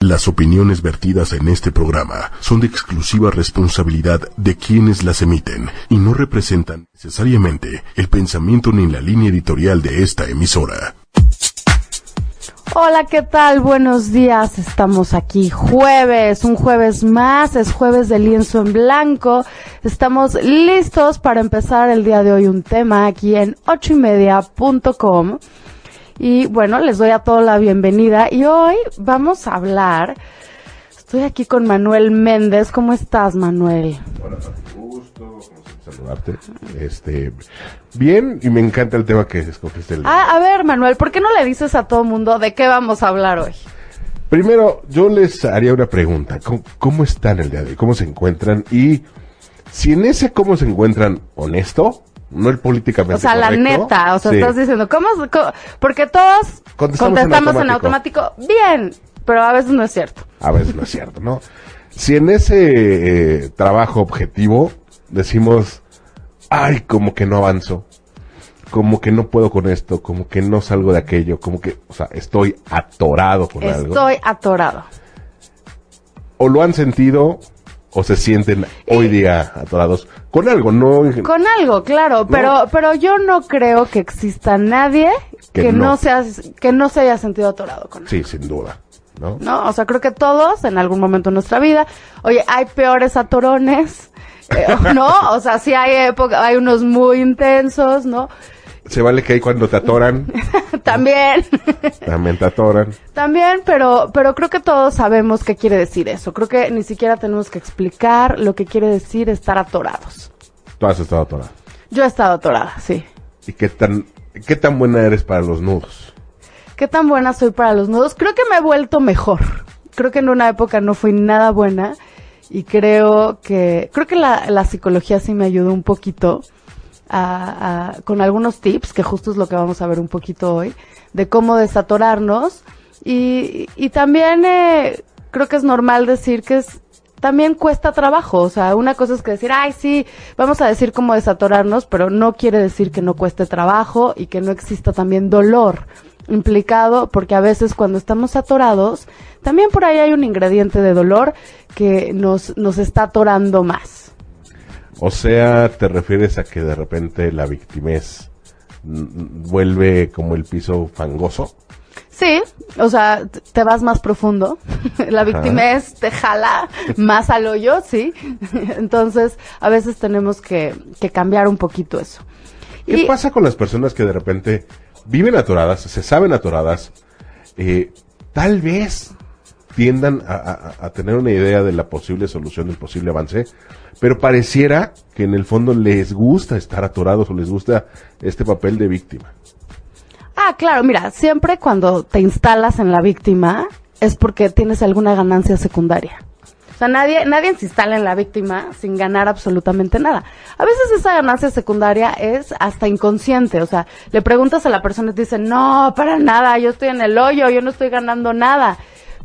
Las opiniones vertidas en este programa son de exclusiva responsabilidad de quienes las emiten y no representan necesariamente el pensamiento ni la línea editorial de esta emisora. Hola, ¿qué tal? Buenos días. Estamos aquí jueves, un jueves más, es jueves de lienzo en blanco. Estamos listos para empezar el día de hoy un tema aquí en ochoymedia.com. Y bueno, les doy a todos la bienvenida y hoy vamos a hablar. Estoy aquí con Manuel Méndez. ¿Cómo estás, Manuel? Hola, gusto saludarte. Este, bien, y me encanta el tema que escogiste. El... Ah, a ver, Manuel, ¿por qué no le dices a todo mundo de qué vamos a hablar hoy? Primero, yo les haría una pregunta. ¿Cómo, cómo están el día de hoy? ¿Cómo se encuentran? Y si en ese cómo se encuentran honesto, no el políticamente O sea, la neta, o sea, sí. estás diciendo, ¿cómo? co- Porque todos Contestamos contestamos, en en, automático. bien, pero a veces no es cierto. A veces no es cierto, ¿no? Si en ese eh, trabajo objetivo decimos, ay, como que no avanzo, como que no puedo con esto, como que no salgo de aquello, como que, o sea, estoy atorado con algo. Estoy atorado. O lo han sentido o se sienten hoy día atorados con algo, no Con algo, claro, pero, pero yo no creo que exista nadie Que que, no. no. se ha- que no se haya sentido atorado con algo. Sí, sin duda, ¿no? ¿no? O sea, creo que todos en algún momento de nuestra vida, oye, hay peores atorones, eh, ¿no? O sea, sí hay época, hay unos muy intensos, ¿no? Se vale que hay cuando te atoran, También, también te atoran. también, pero, pero creo que todos sabemos qué quiere decir eso. Creo que ni siquiera tenemos que explicar lo que quiere decir estar atorados. Tú has estado atorado. Yo he estado atorada, sí. ¿Y qué tan, qué tan buena eres para los nudos? ¿Qué tan buena soy para los nudos? Creo que me he vuelto mejor. Creo que en una época no fui nada buena y creo que creo que la, la psicología sí me ayudó un poquito a- a- con algunos tips, que justo es lo que vamos a ver un poquito hoy, de cómo desatorarnos y, y también eh, creo que es normal decir que es también cuesta trabajo, o sea, una cosa es que decir, ay, sí, vamos a decir cómo desatorarnos, pero no quiere decir que no cueste trabajo y que no exista también dolor implicado, porque a veces cuando estamos atorados, también por ahí hay un ingrediente de dolor que nos, nos está atorando más. O sea, te refieres a que de repente la victimez vuelve como el piso fangoso. Sí, o sea, te vas más profundo. La victimez te jala más al hoyo, sí. Entonces, a veces tenemos que, que cambiar un poquito eso. ¿Qué Y- pasa con las personas que de repente viven atoradas, se saben atoradas, eh, tal vez tiendan a, a- tener una idea de la posible solución, del posible avance, pero pareciera que en el fondo les gusta estar atorados o les gusta este papel de víctima. Ah, claro, mira, siempre cuando te instalas en la víctima es porque tienes alguna ganancia secundaria. O sea, nadie, nadie se instala en la víctima sin ganar absolutamente nada. A veces esa ganancia secundaria es hasta inconsciente. O sea, le preguntas a la persona y te dice, no, para nada, yo estoy en el hoyo, yo no estoy ganando nada.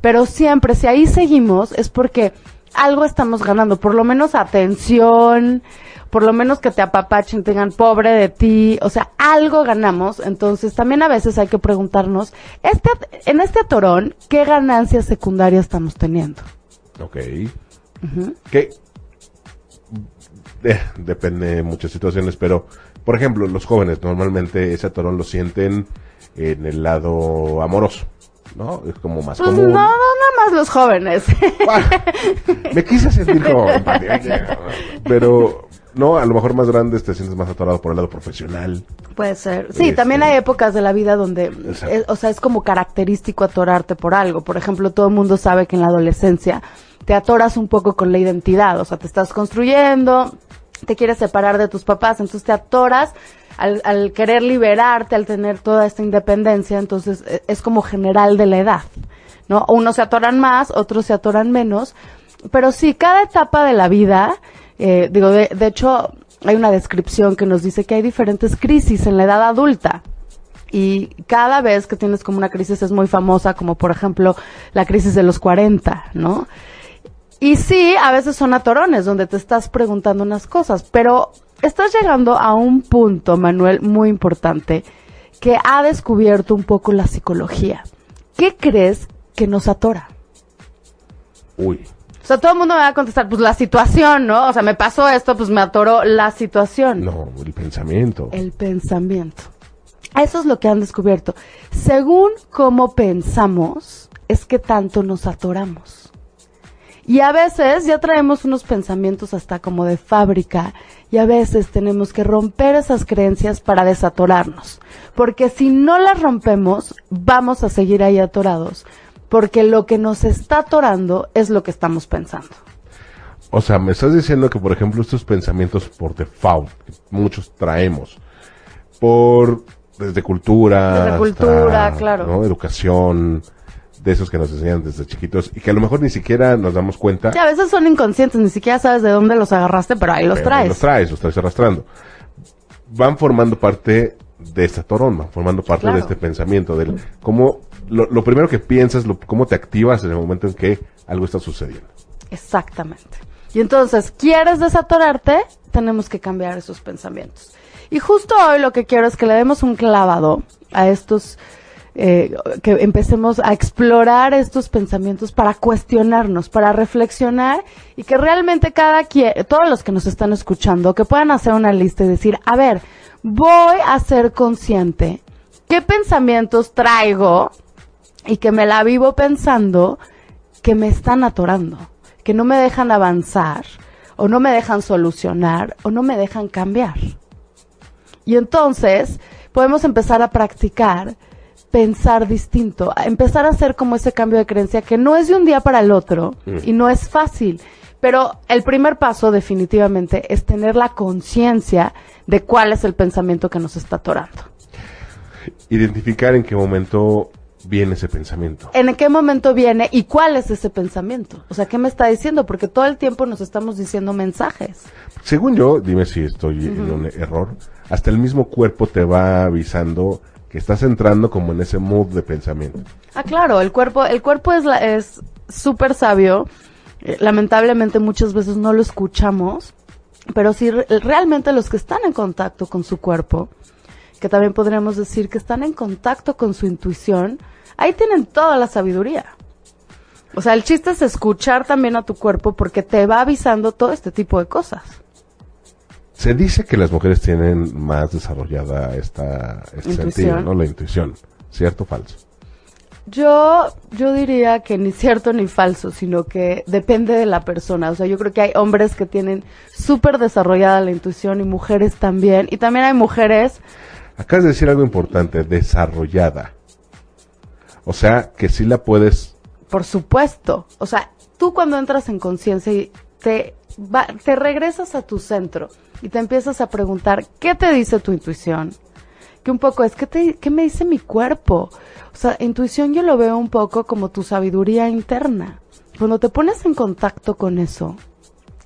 Pero siempre, si ahí seguimos, es porque algo estamos ganando, por lo menos atención, por lo menos que te apapachen, te digan pobre de ti, o sea, algo ganamos, entonces también a veces hay que preguntarnos, este, en este atorón, ¿qué ganancias secundarias estamos teniendo? Ok. Que eh, depende de muchas situaciones, pero por ejemplo, los jóvenes normalmente ese atorón lo sienten en el lado amoroso, ¿no? Es como más Pues no, común. no, nada más los jóvenes. Me quise sentir como empatía, pero no, a lo mejor más grandes te sientes más atorado por el lado profesional. Puede ser. Sí, Este- también hay épocas de la vida donde, es- o sea, es como característico atorarte por algo. Por ejemplo, todo el mundo sabe que en la adolescencia te atoras un poco con la identidad, o sea, te estás construyendo, te quieres separar de tus papás, entonces te atoras al, querer liberarte, al tener toda esta independencia, entonces e- es como general de la edad, ¿no? Unos se atoran más, otros se atoran menos, pero sí, cada etapa de la vida, eh, digo, de, de hecho, hay una descripción que nos dice que hay diferentes crisis en la edad adulta. Y cada vez que tienes como una crisis es muy famosa, como por ejemplo la crisis de los 40, ¿no? Y sí, a veces son atorones donde te estás preguntando unas cosas, pero estás llegando a un punto, Manuel, muy importante, que ha descubierto un poco la psicología. ¿Qué crees que nos atora? Uy. O sea, todo el mundo me va a contestar, pues la situación, ¿no? O sea, me pasó esto, pues me atoró la situación. No, el pensamiento. El pensamiento. Eso es lo que han descubierto. Según cómo pensamos, es que tanto nos atoramos. Y a veces ya traemos unos pensamientos hasta como de fábrica y a veces tenemos que romper esas creencias para desatorarnos. Porque si no las rompemos, vamos a seguir ahí atorados. Porque lo que nos está atorando es lo que estamos pensando. O sea, me estás diciendo que, por ejemplo, estos pensamientos por default, que muchos traemos, por desde cultura, Desde cultura, claro. ¿no? educación, de esos que nos enseñan desde chiquitos y que a lo mejor ni siquiera nos damos cuenta. Y a veces son inconscientes, ni siquiera sabes de dónde los agarraste, pero ahí los pero traes. Los traes, los traes arrastrando. Van formando parte de esta torón, van formando parte Claro. de este pensamiento, del cómo, lo, lo primero que piensas, lo, cómo te activas en el momento en que algo está sucediendo. Exactamente. Y entonces, ¿quieres desatorarte? Tenemos que cambiar esos pensamientos. Y justo hoy lo que quiero es que le demos un clavado a estos, eh, que empecemos a explorar estos pensamientos para cuestionarnos, para reflexionar y que realmente cada quien, todos los que nos están escuchando, que puedan hacer una lista y decir, a ver, voy a ser consciente qué pensamientos traigo y que me la vivo pensando que me están atorando, que no me dejan avanzar, o no me dejan solucionar, o no me dejan cambiar. Y entonces podemos empezar a practicar pensar distinto, a empezar a hacer como ese cambio de creencia que no es de un día para el otro y no es fácil. Pero el primer paso definitivamente es tener la conciencia de cuál es el pensamiento que nos está atorando. Identificar en qué momento viene ese pensamiento. ¿En qué momento viene y cuál es ese pensamiento? O sea, ¿qué me está diciendo? Porque todo el tiempo nos estamos diciendo mensajes. Según yo, dime si estoy en un error, hasta el mismo cuerpo te va avisando que estás entrando como en ese mood de pensamiento. Ah, claro, el cuerpo, el cuerpo es la- es súper sabio. Eh, Lamentablemente muchas veces no lo escuchamos, pero re- realmente los que están en contacto con su cuerpo, que también podríamos decir que están en contacto con su intuición, ahí tienen toda la sabiduría. O sea, el chiste es escuchar también a tu cuerpo porque te va avisando todo este tipo de cosas. Se dice que las mujeres tienen más desarrollada esta, este sentido, ¿no? La intuición. ¿Cierto o falso? Yo, yo diría que ni cierto ni falso, sino que depende de la persona. O sea, yo creo que hay hombres que tienen súper desarrollada la intuición y mujeres también. Y también hay mujeres, Acabas de decir algo importante, desarrollada. O sea, que sí la puedes... por supuesto. O sea, tú cuando entras en conciencia y te, va- te regresas a tu centro y te empiezas a preguntar, ¿qué te dice tu intuición? Que un poco es, ¿qué, ¿qué me dice mi cuerpo? O sea, intuición yo lo veo un poco como tu sabiduría interna. Cuando te pones en contacto con eso,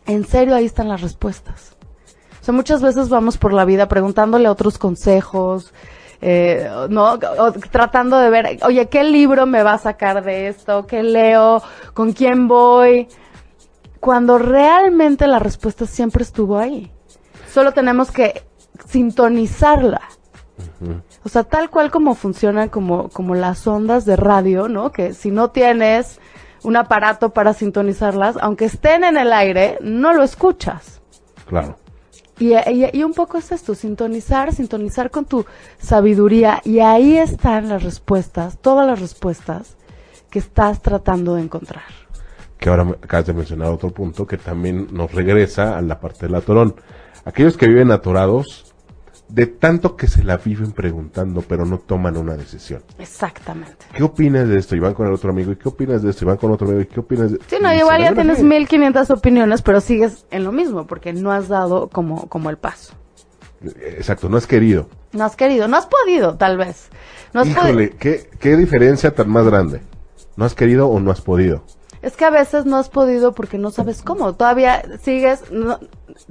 en serio ahí están las respuestas. O sea, muchas veces vamos por la vida preguntándole otros consejos, eh, ¿no? Tratando de ver, oye, ¿qué libro me va a sacar de esto? ¿Qué leo? ¿Con quién voy? Cuando realmente la respuesta siempre estuvo ahí. Solo tenemos que sintonizarla. O sea, tal cual como funcionan como, como las ondas de radio, ¿no? Que si no tienes un aparato para sintonizarlas, aunque estén en el aire, no lo escuchas. Claro. Y, y- y un poco es esto, sintonizar, sintonizar con tu sabiduría y ahí están las respuestas, todas las respuestas que estás tratando de encontrar. Que ahora acabas de mencionar otro punto que también nos regresa a la parte del atorón. Aquellos que viven atorados, de tanto que se la viven preguntando, pero no toman una decisión. Exactamente. ¿Qué opinas de esto? Y van con el otro amigo. ¿Y qué opinas de esto? Y van con otro amigo. ¿Y qué opinas de Sí, no, igual ya tienes así. 1500 opiniones, pero sigues en lo mismo porque no has dado como, como el paso. Exacto, no has querido. No has querido, no has podido, tal vez. No has. Híjole, ¿qué, qué diferencia tan más grande. ¿No has querido o no has podido? Es que a veces no has podido porque no sabes cómo. Todavía sigues, no-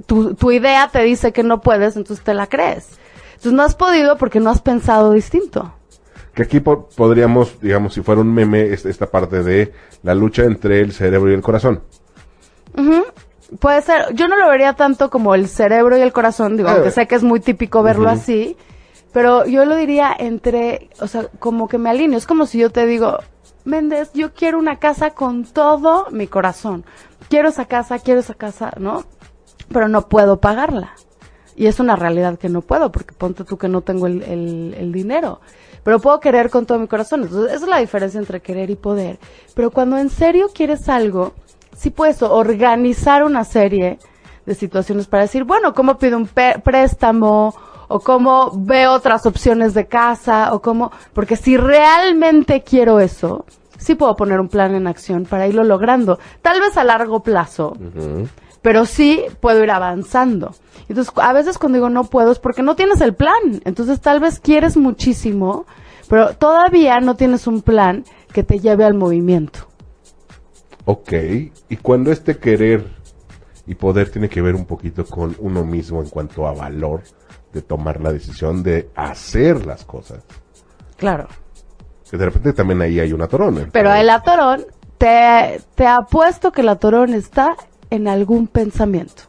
tu, tu idea te dice que no puedes, entonces te la crees. Entonces no has podido porque no has pensado distinto. Que aquí po- podríamos, digamos, si fuera un meme, es- esta parte de la lucha entre el cerebro y el corazón. Puede ser, yo no lo vería tanto como el cerebro y el corazón, digo, aunque sé que es muy típico verlo así, pero yo lo diría entre, o sea, como que me alineo. Es como si yo te digo, Méndez, yo quiero una casa con todo mi corazón. Quiero esa casa, quiero esa casa, ¿no? Pero no puedo pagarla. Y es una realidad que no puedo, porque ponte tú que no tengo el, el, dinero. Pero puedo querer con todo mi corazón. Entonces, esa es la diferencia entre querer y poder. Pero cuando en serio quieres algo, sí puedes organizar una serie de situaciones para decir, bueno, ¿cómo pido un préstamo? O cómo veo otras opciones de casa, o cómo, porque si realmente quiero eso, sí puedo poner un plan en acción para irlo logrando. Tal vez a largo plazo, pero sí puedo ir avanzando. Entonces, a veces cuando digo no puedo es porque no tienes el plan. Entonces, tal vez quieres muchísimo, pero todavía no tienes un plan que te lleve al movimiento. Ok, y cuando este querer y poder tiene que ver un poquito con uno mismo en cuanto a valor de tomar la decisión de hacer las cosas. Claro. Que de repente también ahí hay un atorón. Pero el atorón, te, te apuesto que el atorón está en algún pensamiento.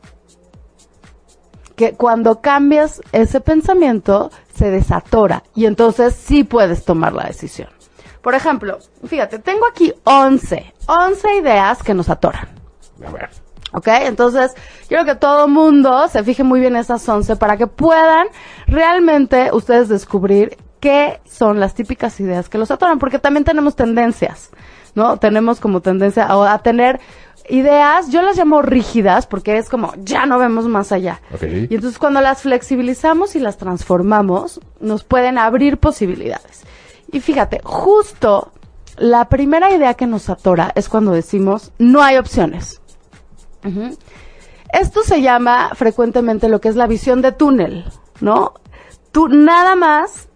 Que cuando cambias ese pensamiento, se desatora y entonces sí puedes tomar la decisión. Por ejemplo, fíjate, tengo aquí 11, 11 ideas que nos atoran. A ver. ¿Ok? Entonces, quiero que todo mundo se fije muy bien esas 11 para que puedan realmente ustedes descubrir qué son las típicas ideas que los atoran, porque también tenemos tendencias, ¿no? Tenemos como tendencia a, a tener ideas, yo las llamo rígidas porque es como, ya no vemos más allá. Okay. Y entonces cuando las flexibilizamos y las transformamos, nos pueden abrir posibilidades. Y fíjate, justo la primera idea que nos atora es cuando decimos, no hay opciones. Esto se llama frecuentemente lo que es la visión de túnel, ¿no? Tú nada más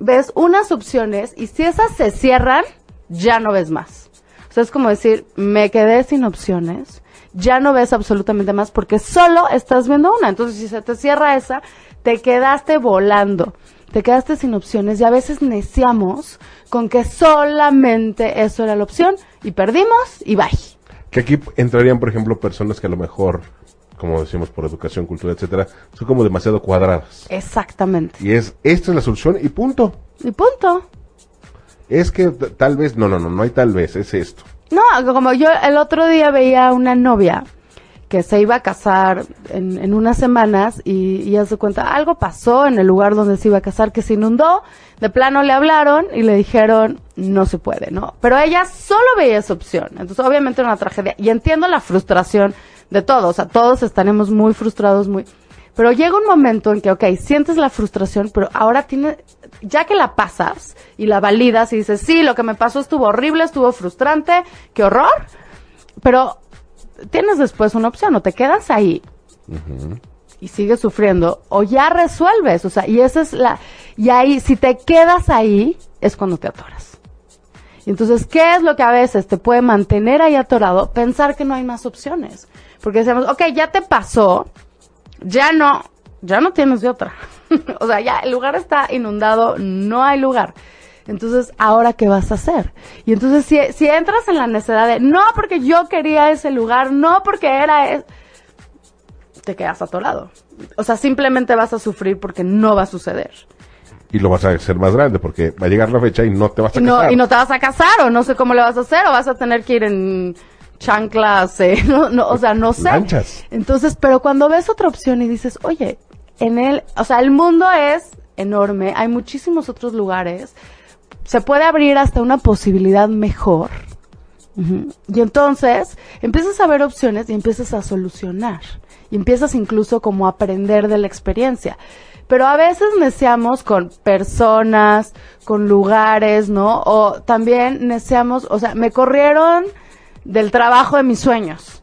ves unas opciones y si esas se cierran, ya no ves más. O sea, es como decir, me quedé sin opciones, ya no ves absolutamente más porque solo estás viendo una. Entonces, si se te cierra esa, te quedaste volando, te quedaste sin opciones y a veces neciamos con que solamente eso era la opción y perdimos y bye. Que aquí entrarían, por ejemplo, personas que a lo mejor, como decimos por educación, cultura, etcétera, son como demasiado cuadradas. Exactamente. Y es, esta es la solución y punto. Y punto. Es que tal vez, no, no, no, no hay tal vez, es esto. No, como yo el otro día veía una novia que se iba a casar en, en unas semanas y, y ya se cuenta, algo pasó en el lugar donde se iba a casar que se inundó, de plano le hablaron y le dijeron, no se puede, ¿no? Pero ella solo veía esa opción, entonces obviamente era una tragedia. Y entiendo la frustración de todos, o sea, todos estaremos muy frustrados, muy... Pero llega un momento en que, ok, sientes la frustración, pero ahora tiene, ya que la pasas y la validas y dices, sí, lo que me pasó estuvo horrible, estuvo frustrante, qué horror, pero tienes después una opción, o te quedas ahí y sigues sufriendo, o ya resuelves, o sea, y esa es la, y ahí, si te quedas ahí, es cuando te atoras. Entonces, ¿qué es lo que a veces te puede mantener ahí atorado? Pensar que no hay más opciones. Porque decimos, ok, ya te pasó, ya no, ya no tienes de otra. o sea, ya el lugar está inundado, no hay lugar. Entonces, ¿ahora qué vas a hacer? Y entonces, si, si entras en la necesidad de, no porque yo quería ese lugar, no porque era, es, te quedas atorado. O sea, simplemente vas a sufrir porque no va a suceder. Y lo vas a hacer más grande porque va a llegar la fecha y no te vas a Y no, casar. y no te vas a casar, o no sé cómo le vas a hacer, o vas a tener que ir en chanclas, eh, no, no, o sea, no sé. Lanchas. Entonces, pero cuando ves otra opción y dices, oye, en el, o sea, el mundo es enorme, hay muchísimos otros lugares, se puede abrir hasta una posibilidad mejor. Y entonces empiezas a ver opciones y empiezas a solucionar. Y empiezas incluso como a aprender de la experiencia. Pero a veces neceamos con personas, con lugares, ¿no? O también neceamos, o sea, me corrieron del trabajo de mis sueños.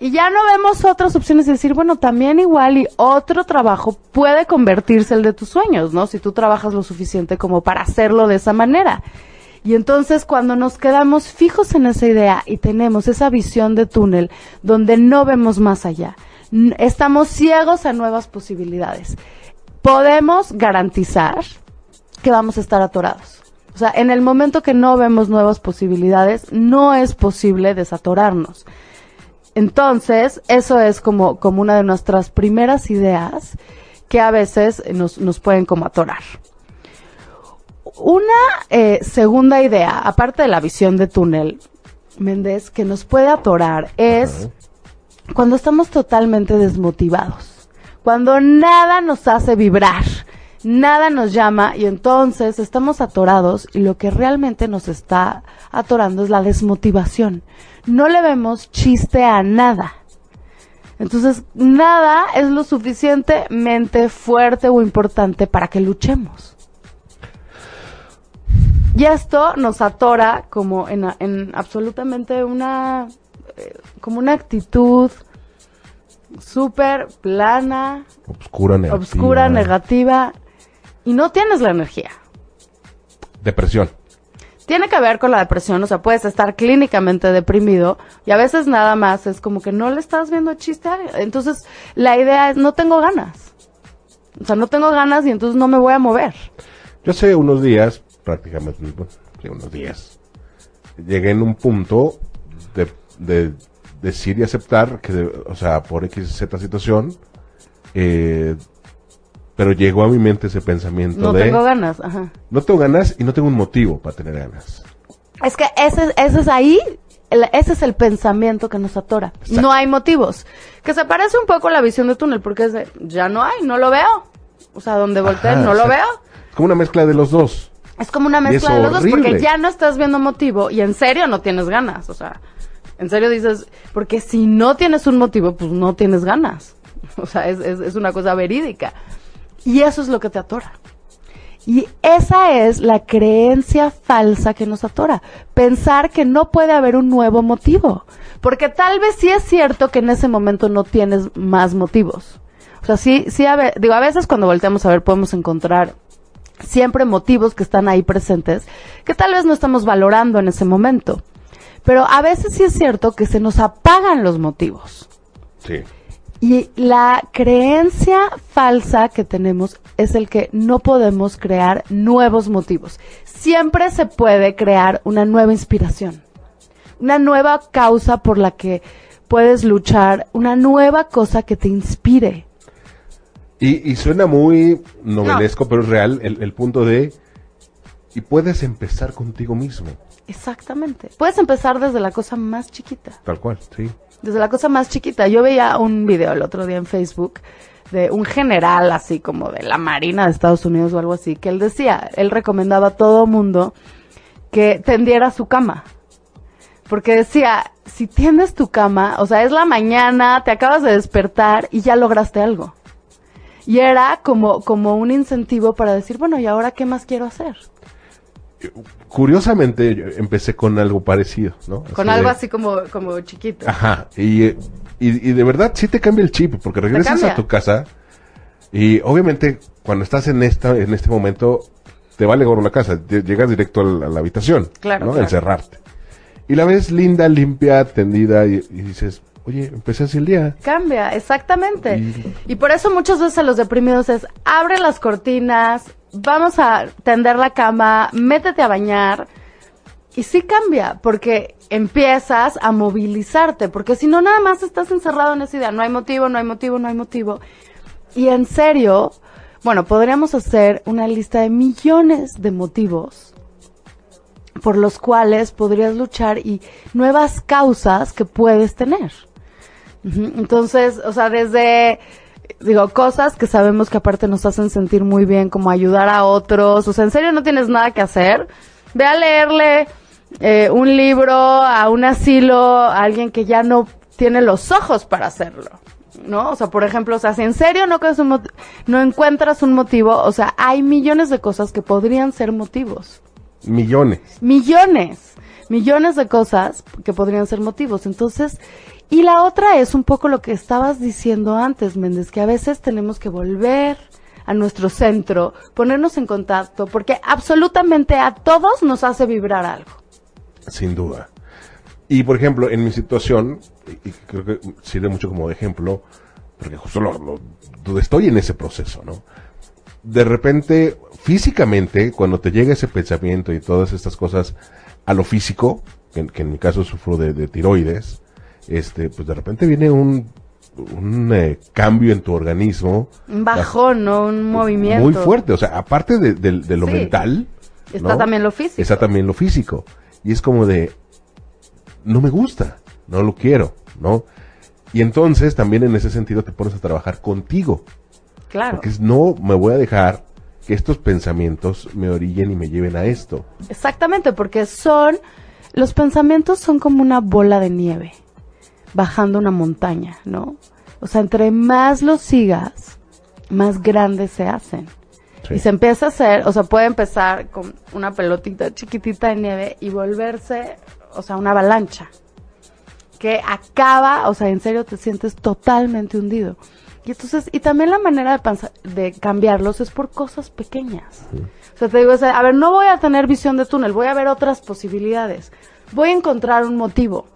Y ya no vemos otras opciones de decir, bueno, también igual y otro trabajo puede convertirse el de tus sueños, ¿no? Si tú trabajas lo suficiente como para hacerlo de esa manera. Y entonces cuando nos quedamos fijos en esa idea y tenemos esa visión de túnel donde no vemos más allá, estamos ciegos a nuevas posibilidades. Podemos garantizar que vamos a estar atorados. O sea, en el momento que no vemos nuevas posibilidades, no es posible desatorarnos. Entonces, eso es como, como una de nuestras primeras ideas que a veces nos, nos pueden como atorar. una eh, segunda idea, aparte de la visión de túnel, Méndez, que nos puede atorar es cuando estamos totalmente desmotivados, cuando nada nos hace vibrar, nada nos llama y entonces estamos atorados y lo que realmente nos está atorando es la desmotivación. No le vemos chiste a nada. Entonces, nada es lo suficientemente fuerte o importante para que luchemos. Y esto nos atora como en, en absolutamente una, eh, como una actitud súper plana, Obscura, negativa. obscura, negativa, y no tienes la energía. Depresión. Tiene que ver con la depresión, o sea, puedes estar clínicamente deprimido y a veces nada más es como que no le estás viendo chiste. Entonces, la idea es, no tengo ganas. O sea, no tengo ganas y entonces no me voy a mover. Yo hace unos días, prácticamente, bueno, unos días, llegué en un punto de, de decir y aceptar que, de- o sea, por X, Z situación, eh, pero llegó a mi mente ese pensamiento No de, tengo ganas, ajá. no tengo ganas y no tengo un motivo para tener ganas. Es que ese, ese es ahí, el- ese es el pensamiento que nos atora. Exacto. No hay motivos. Que se parece un poco a la visión de túnel, porque es de, ya no hay, no lo veo. O sea, donde volteé, no lo veo. Es como una mezcla de los dos. Es como una mezcla de los dos, porque ya no estás viendo motivo y en serio no tienes ganas. O sea, en serio dices, porque si no tienes un motivo, pues no tienes ganas. O sea, es, es, es una cosa verídica. Y eso es lo que te atora. Y esa es la creencia falsa que nos atora. Pensar que no puede haber un nuevo motivo. Porque tal vez sí es cierto que en ese momento no tienes más motivos. O sea, sí, sí, a digo, a veces cuando volteamos a ver podemos encontrar siempre motivos que están ahí presentes que tal vez no estamos valorando en ese momento. Pero a veces sí es cierto que se nos apagan los motivos. Sí. Y la creencia falsa que tenemos es el que no podemos crear nuevos motivos. Siempre se puede crear una nueva inspiración, una nueva causa por la que puedes luchar, una nueva cosa que te inspire. Y, y suena muy novelesco, pero es real el, el punto de... Y puedes empezar contigo mismo, Exactamente. Puedes empezar desde la cosa más chiquita. tal cual, sí. Desde la cosa más chiquita. Yo veía un video el otro día en Facebook de un general así como de la Marina de Estados Unidos o algo así, que él decía, él recomendaba a todo mundo que tendiera su cama. Porque decía, si tiendes tu cama, o sea, es la mañana, te acabas de despertar y ya lograste algo. Y era como, como un incentivo para decir, bueno, ¿y ahora qué más quiero hacer? Curiosamente, yo empecé con algo parecido, ¿no? Con Así algo de- así como, como chiquito. Ajá, y, eh, y, y de verdad sí te cambia el chip, porque regresas a tu casa y obviamente cuando estás en esta en este momento te vale gorro la casa, lle- llegas directo a la, a la habitación, Claro, ¿no? claro. Encerrarte. Y la ves linda, limpia, tendida y, y dices, oye, empecé así el día. Cambia, exactamente. Y- Y por eso muchas veces a los deprimidos es, abre las cortinas, vamos a tender la cama, métete a bañar. Y sí cambia, porque empiezas a movilizarte, porque si no nada más estás encerrado en esa idea, no hay motivo, no hay motivo, no hay motivo. Y en serio, bueno, podríamos hacer una lista de millones de motivos por los cuales podrías luchar y nuevas causas que puedes tener. Entonces, o sea, desde, digo, cosas que sabemos que aparte nos hacen sentir muy bien, como ayudar a otros, o sea, en serio no tienes nada que hacer, ve a leerle eh, un libro a un asilo, a alguien que ya no tiene los ojos para hacerlo. ¿No? O sea, por ejemplo, o sea, si en serio no, no encuentras un motivo, o sea, hay millones de cosas que podrían ser motivos Millones. millones, millones de cosas que podrían ser motivos. Entonces, y la otra es un poco lo que estabas diciendo antes, Méndez, que a veces tenemos que volver a nuestro centro, ponernos en contacto, porque absolutamente a todos nos hace vibrar algo. Sin duda. Y por ejemplo, en mi situación, y creo que sirve mucho como ejemplo, porque justo lo, lo- estoy en ese proceso, ¿no? De repente, físicamente, cuando te llega ese pensamiento y todas estas cosas a lo físico, que, en mi caso sufro de, de tiroides, este, pues de repente viene un, un eh, cambio en tu organismo. Un bajón, ¿no? Un movimiento. Muy fuerte, o sea, aparte de, de- de lo Sí. mental, Está ¿no? también lo físico. Está también lo físico. Y es como de, no me gusta, no lo quiero, ¿no? Y entonces también en ese sentido te pones a trabajar contigo. Claro. Porque es, no me voy a dejar que estos pensamientos me orillen y me lleven a esto. Exactamente, porque son, los pensamientos son como una bola de nieve bajando una montaña, ¿no? O sea, entre más los sigas, más grandes se hacen. Sí. Y se empieza a hacer, o sea, puede empezar con una pelotita chiquitita de nieve y volverse, o sea, una avalancha. Que acaba, o sea, en serio te sientes totalmente hundido. Y entonces, y también la manera de, cambiarlos es por cosas pequeñas. O sea, te digo, o sea, a ver, no voy a tener visión de túnel, voy a ver otras posibilidades. Voy a encontrar un motivo.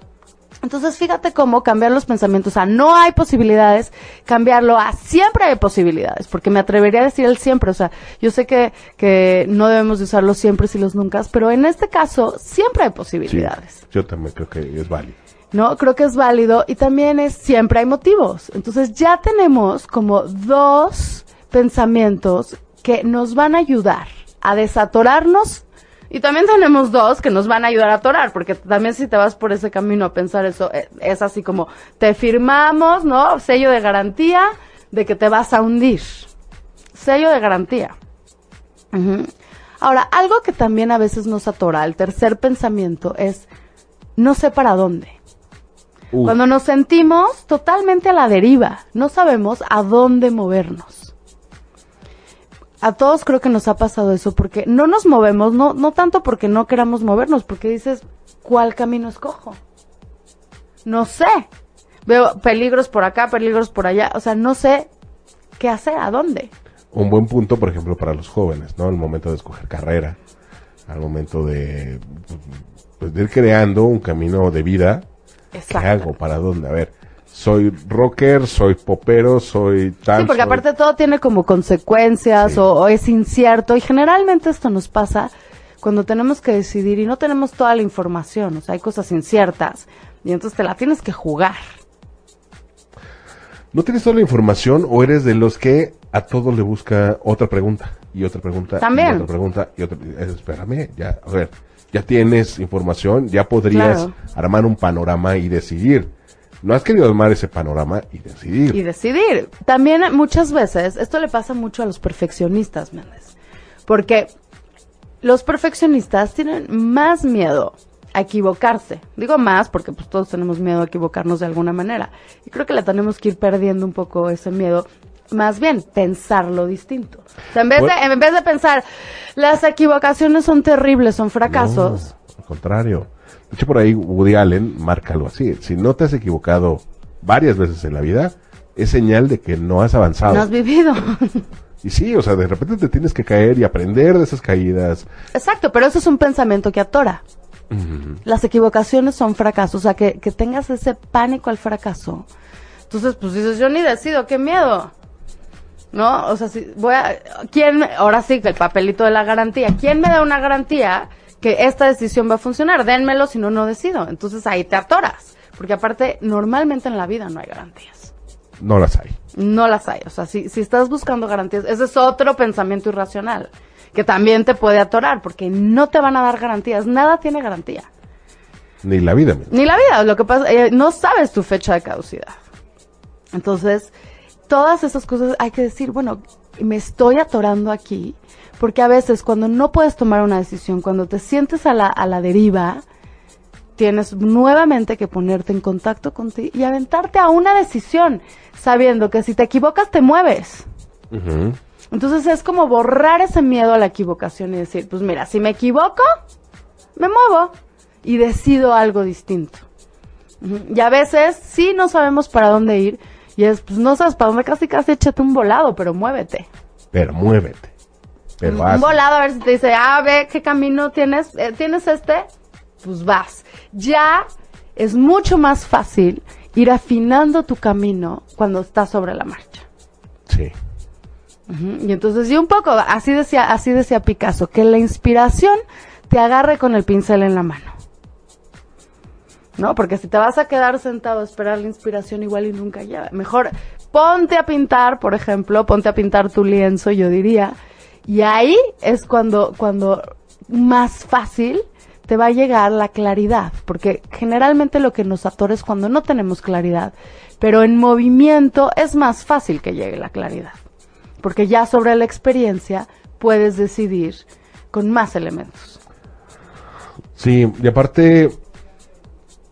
Entonces, fíjate cómo cambiar los pensamientos a no hay posibilidades, cambiarlo a siempre hay posibilidades, porque me atrevería a decir el siempre, o sea, yo sé que, que no debemos de usar los siempre y los nunca, pero en este caso siempre hay Sí, posibilidades. yo también creo que es válido. ¿no? Creo que es válido y también es siempre hay motivos. Entonces ya tenemos como dos pensamientos que nos van a ayudar a desatorarnos y también tenemos dos que nos van a ayudar a atorar, porque también si te vas por ese camino a pensar eso, eh, es así como te firmamos, ¿no? Sello de garantía de que te vas a hundir. Sello de garantía. Ahora, algo que también a veces nos atora, el tercer pensamiento es no sé para dónde. Uh, Cuando nos sentimos totalmente a la deriva, no sabemos a dónde movernos. A todos creo que nos ha pasado eso porque no nos movemos, no, no tanto porque no queramos movernos, porque dices, ¿cuál camino escojo? No sé. Veo peligros por acá, peligros por allá, o sea, no sé qué hacer, a dónde. un buen punto, por ejemplo, para los jóvenes, ¿no? Al momento de escoger carrera, al momento de, pues, de ir creando un camino de vida. ¿Qué Exacto. hago? ¿Para dónde? A ver, soy rocker, soy popero, soy tal. Sí, porque soy- aparte todo tiene como consecuencias Sí. o, o es incierto y generalmente esto nos pasa cuando tenemos que decidir y no tenemos toda la información, o sea, hay cosas inciertas y entonces te la tienes que jugar. ¿No tienes toda la información o eres de los que a todos le busca otra pregunta y otra pregunta También. y otra pregunta y otra? eh, Espérame, ya, a ver, ya tienes información, ya podrías Claro. armar un panorama y decidir. No has querido armar ese panorama y decidir. y decidir. También muchas veces, esto le pasa mucho a los perfeccionistas, Méndez, porque los perfeccionistas tienen más miedo a equivocarse. Digo más porque pues todos tenemos miedo a equivocarnos de alguna manera. Y creo que le tenemos que ir perdiendo un poco ese miedo. Más bien, pensarlo distinto. O sea, en vez, de, en vez de pensar, las equivocaciones son terribles, son fracasos. No, al contrario. De hecho, por ahí Woody Allen marca algo así. Si no te has equivocado varias veces en la vida, es señal de que no has avanzado. No has vivido. Y sí, o sea, de repente te tienes que caer y aprender de esas caídas. Exacto, pero eso es un pensamiento que atora. Las equivocaciones son fracasos, o sea, que, que tengas ese pánico al fracaso. Entonces, pues dices, yo ni decido, qué miedo. ¿No? O sea, si voy a... ¿Quién, ahora sí, que el papelito de la garantía, ¿quién me da una garantía que esta decisión va a funcionar? Dénmelo, si no, no decido. Entonces ahí te atoras. Porque aparte, normalmente en la vida no hay garantías. No las hay. No las hay. O sea, si, si estás buscando garantías, ese es otro pensamiento irracional que también te puede atorar porque no te van a dar garantías. Nada tiene garantía. Ni la vida misma. Ni la vida. Lo que pasa, eh, no sabes tu fecha de caducidad. Entonces, todas esas cosas hay que decir, bueno, me estoy atorando aquí porque a veces cuando no puedes tomar una decisión, cuando te sientes a la, a la deriva, tienes nuevamente que ponerte en contacto contigo y aventarte a una decisión, sabiendo que si te equivocas te mueves. Entonces es como borrar ese miedo a la equivocación y decir, pues mira, si me equivoco, me muevo y decido algo distinto. Y a veces sí no sabemos para dónde ir y es, pues no sabes para dónde, casi casi échate un volado, pero muévete. Pero muévete. Pero un, volado a ver si te dice, ah, ve qué camino tienes, Eh, tienes este, pues vas. Ya es mucho más fácil ir afinando tu camino cuando estás sobre la marcha. Sí. Y entonces, y un poco, así decía, así decía Picasso, que la inspiración te agarre con el pincel en la mano. ¿No? Porque si te vas a quedar sentado a esperar la inspiración igual y nunca llega. Mejor ponte a pintar, por ejemplo, ponte a pintar tu lienzo, yo diría. Y ahí es cuando, cuando más fácil te va a llegar la claridad, porque generalmente lo que nos atora es cuando no tenemos claridad, pero en movimiento es más fácil que llegue la claridad, porque ya sobre la experiencia puedes decidir con más elementos. Sí, y aparte,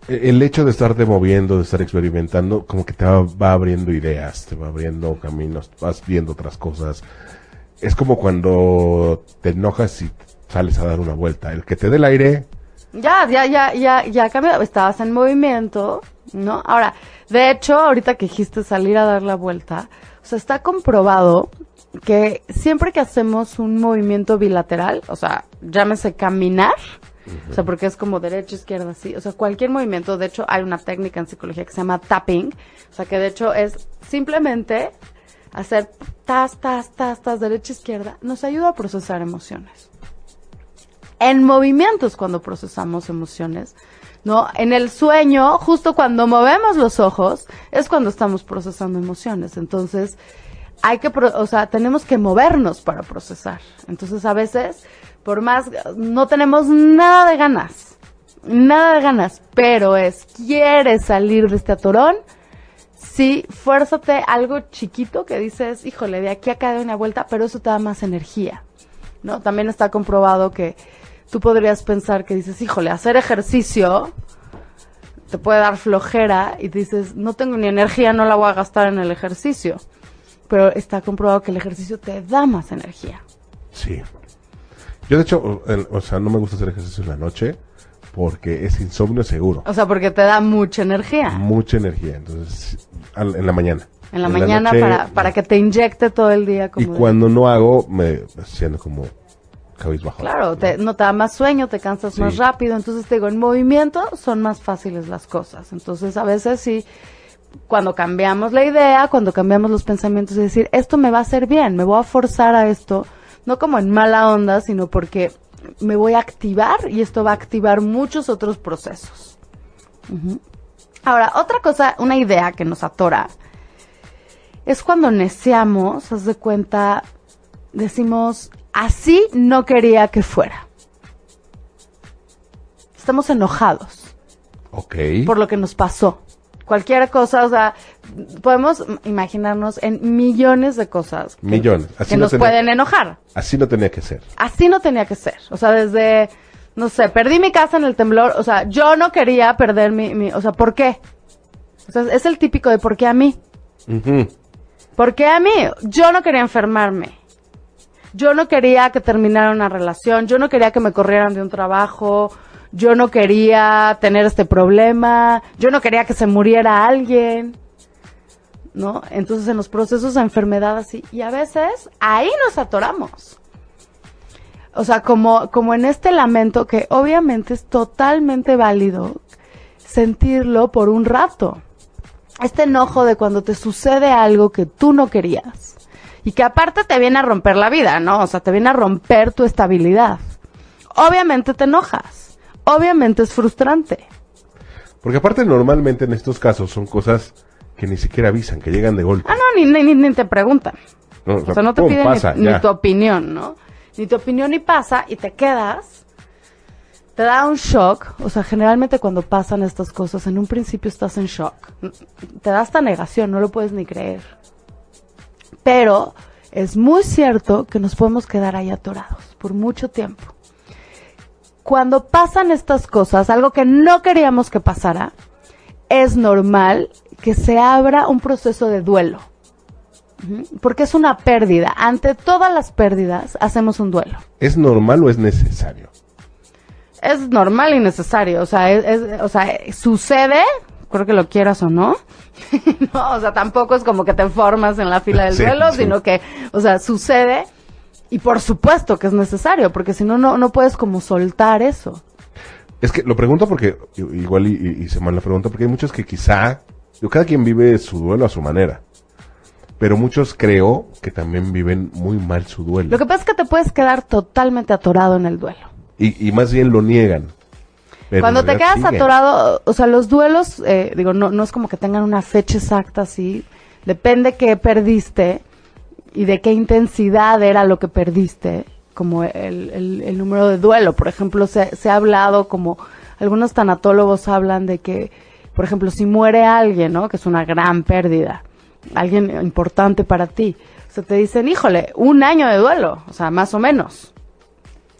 el hecho de estarte moviendo, de estar experimentando, como que te va, va abriendo ideas, te va abriendo caminos, vas viendo otras cosas. Es como cuando te enojas y sales a dar una vuelta. El que te dé el aire, Ya, ya, ya, ya, ya cambió. Estabas en movimiento, ¿no? Ahora, de hecho, ahorita que dijiste salir a dar la vuelta, o sea, está comprobado que siempre que hacemos un movimiento bilateral, o sea, llámese caminar, o sea, porque es como derecha, izquierda, así, o sea, cualquier movimiento, de hecho, hay una técnica en psicología que se llama tapping, o sea, que de hecho es simplemente hacer tas, tas, tas, tas, derecha, izquierda, nos ayuda a procesar emociones en movimientos cuando procesamos emociones, ¿no? En el sueño, justo cuando movemos los ojos, es cuando estamos procesando emociones. Entonces, hay que, o sea, tenemos que movernos para procesar. Entonces, a veces, por más, no tenemos nada de ganas, nada de ganas, pero es, quieres salir de este atorón, sí, fuérzate algo chiquito que dices, híjole, de aquí a acá de una vuelta, pero eso te da más energía. ¿no? También está comprobado que tú podrías pensar que dices, híjole, hacer ejercicio te puede dar flojera y dices, no tengo ni energía, no la voy a gastar en el ejercicio. Pero está comprobado que el ejercicio te da más energía. sí. Yo de hecho, o, sea, no me gusta hacer ejercicio en la noche porque es insomnio seguro. O sea, porque te da mucha energía. Mucha energía. Entonces, al- en la mañana. En la mañana noche, para, para que te inyecte todo el día. Como Y de- cuando no hago, me siento como cabizbajo. Claro, te- no te da más sueño, te cansas Sí. más rápido. Entonces, te digo, en movimiento son más fáciles las cosas. Entonces, a veces sí, cuando cambiamos la idea, cuando cambiamos los pensamientos, es decir, esto me va a hacer bien, me voy a forzar a esto, no como en mala onda, sino porque me voy a activar y esto va a activar muchos otros procesos. Ahora, otra cosa, una idea que nos atora, es cuando neceamos, haz de cuenta, decimos, así no quería que fuera. Estamos enojados Ok. por lo que nos pasó. Cualquier cosa, o sea, podemos imaginarnos en millones de cosas que, Millones. Así que no nos tenía- pueden enojar. Así no tenía que ser. Así no tenía que ser. O sea, desde, no sé, perdí mi casa en el temblor. O sea, yo no quería perder mi, mi o sea, ¿por qué? O sea, es el típico de ¿por qué a mí? Ujú. ¿Por qué a mí? Yo no quería enfermarme. Yo no quería que terminara una relación. Yo no quería que me corrieran de un trabajo. Yo no quería tener este problema. Yo no quería que se muriera alguien. ¿No? Entonces en los procesos de enfermedad así. Y a veces ahí nos atoramos. O sea, como, como en este lamento que obviamente es totalmente válido sentirlo por un rato este enojo de cuando te sucede algo que tú no querías y que aparte te viene a romper la vida, ¿no? O sea, te viene a romper tu estabilidad. Obviamente te enojas, obviamente es frustrante. Porque aparte normalmente en estos casos son cosas que ni siquiera avisan, que llegan de golpe. Ah, no, ni, ni, ni te preguntan. No, O sea, no te pum, piden pasa, ni, ni tu opinión, ¿no? Ni tu opinión y pasa y te quedas. Te da un shock. O sea, generalmente cuando pasan estas cosas, en un principio estás en shock. Te da esta negación, no lo puedes ni creer. Pero es muy cierto que nos podemos quedar ahí atorados por mucho tiempo. Cuando pasan estas cosas, algo que no queríamos que pasara, es normal que se abra un proceso de duelo. Porque es una pérdida. Ante todas las pérdidas, hacemos un duelo. ¿Es normal o es necesario? Es normal y necesario. O sea, es, es- o sea, sucede, creo que lo quieras o no. no, o sea, tampoco es como que te formas en la fila del Sí, duelo, sí. sino que, o sea, sucede. Y por supuesto que es necesario, porque si no, no, no puedes como soltar eso. Es que lo pregunto porque, igual y, y- se mal la pregunta, porque hay muchos que quizá, digo, cada quien vive su duelo a su manera. Pero muchos creo que también viven muy mal su duelo. Lo que pasa es que te puedes quedar totalmente atorado en el duelo. Y, y más bien lo niegan. Cuando te quedas siguen. atorado, o sea, los duelos, eh, digo, no, no es como que tengan una fecha exacta así. Depende qué perdiste y de qué intensidad era lo que perdiste. como el, el, el número de duelo. Por ejemplo, se, se ha hablado como algunos tanatólogos hablan de que, por ejemplo, si muere alguien, ¿no? Que es una gran pérdida, alguien importante para ti. O sea, te dicen, híjole, un año de duelo, o sea, más o menos.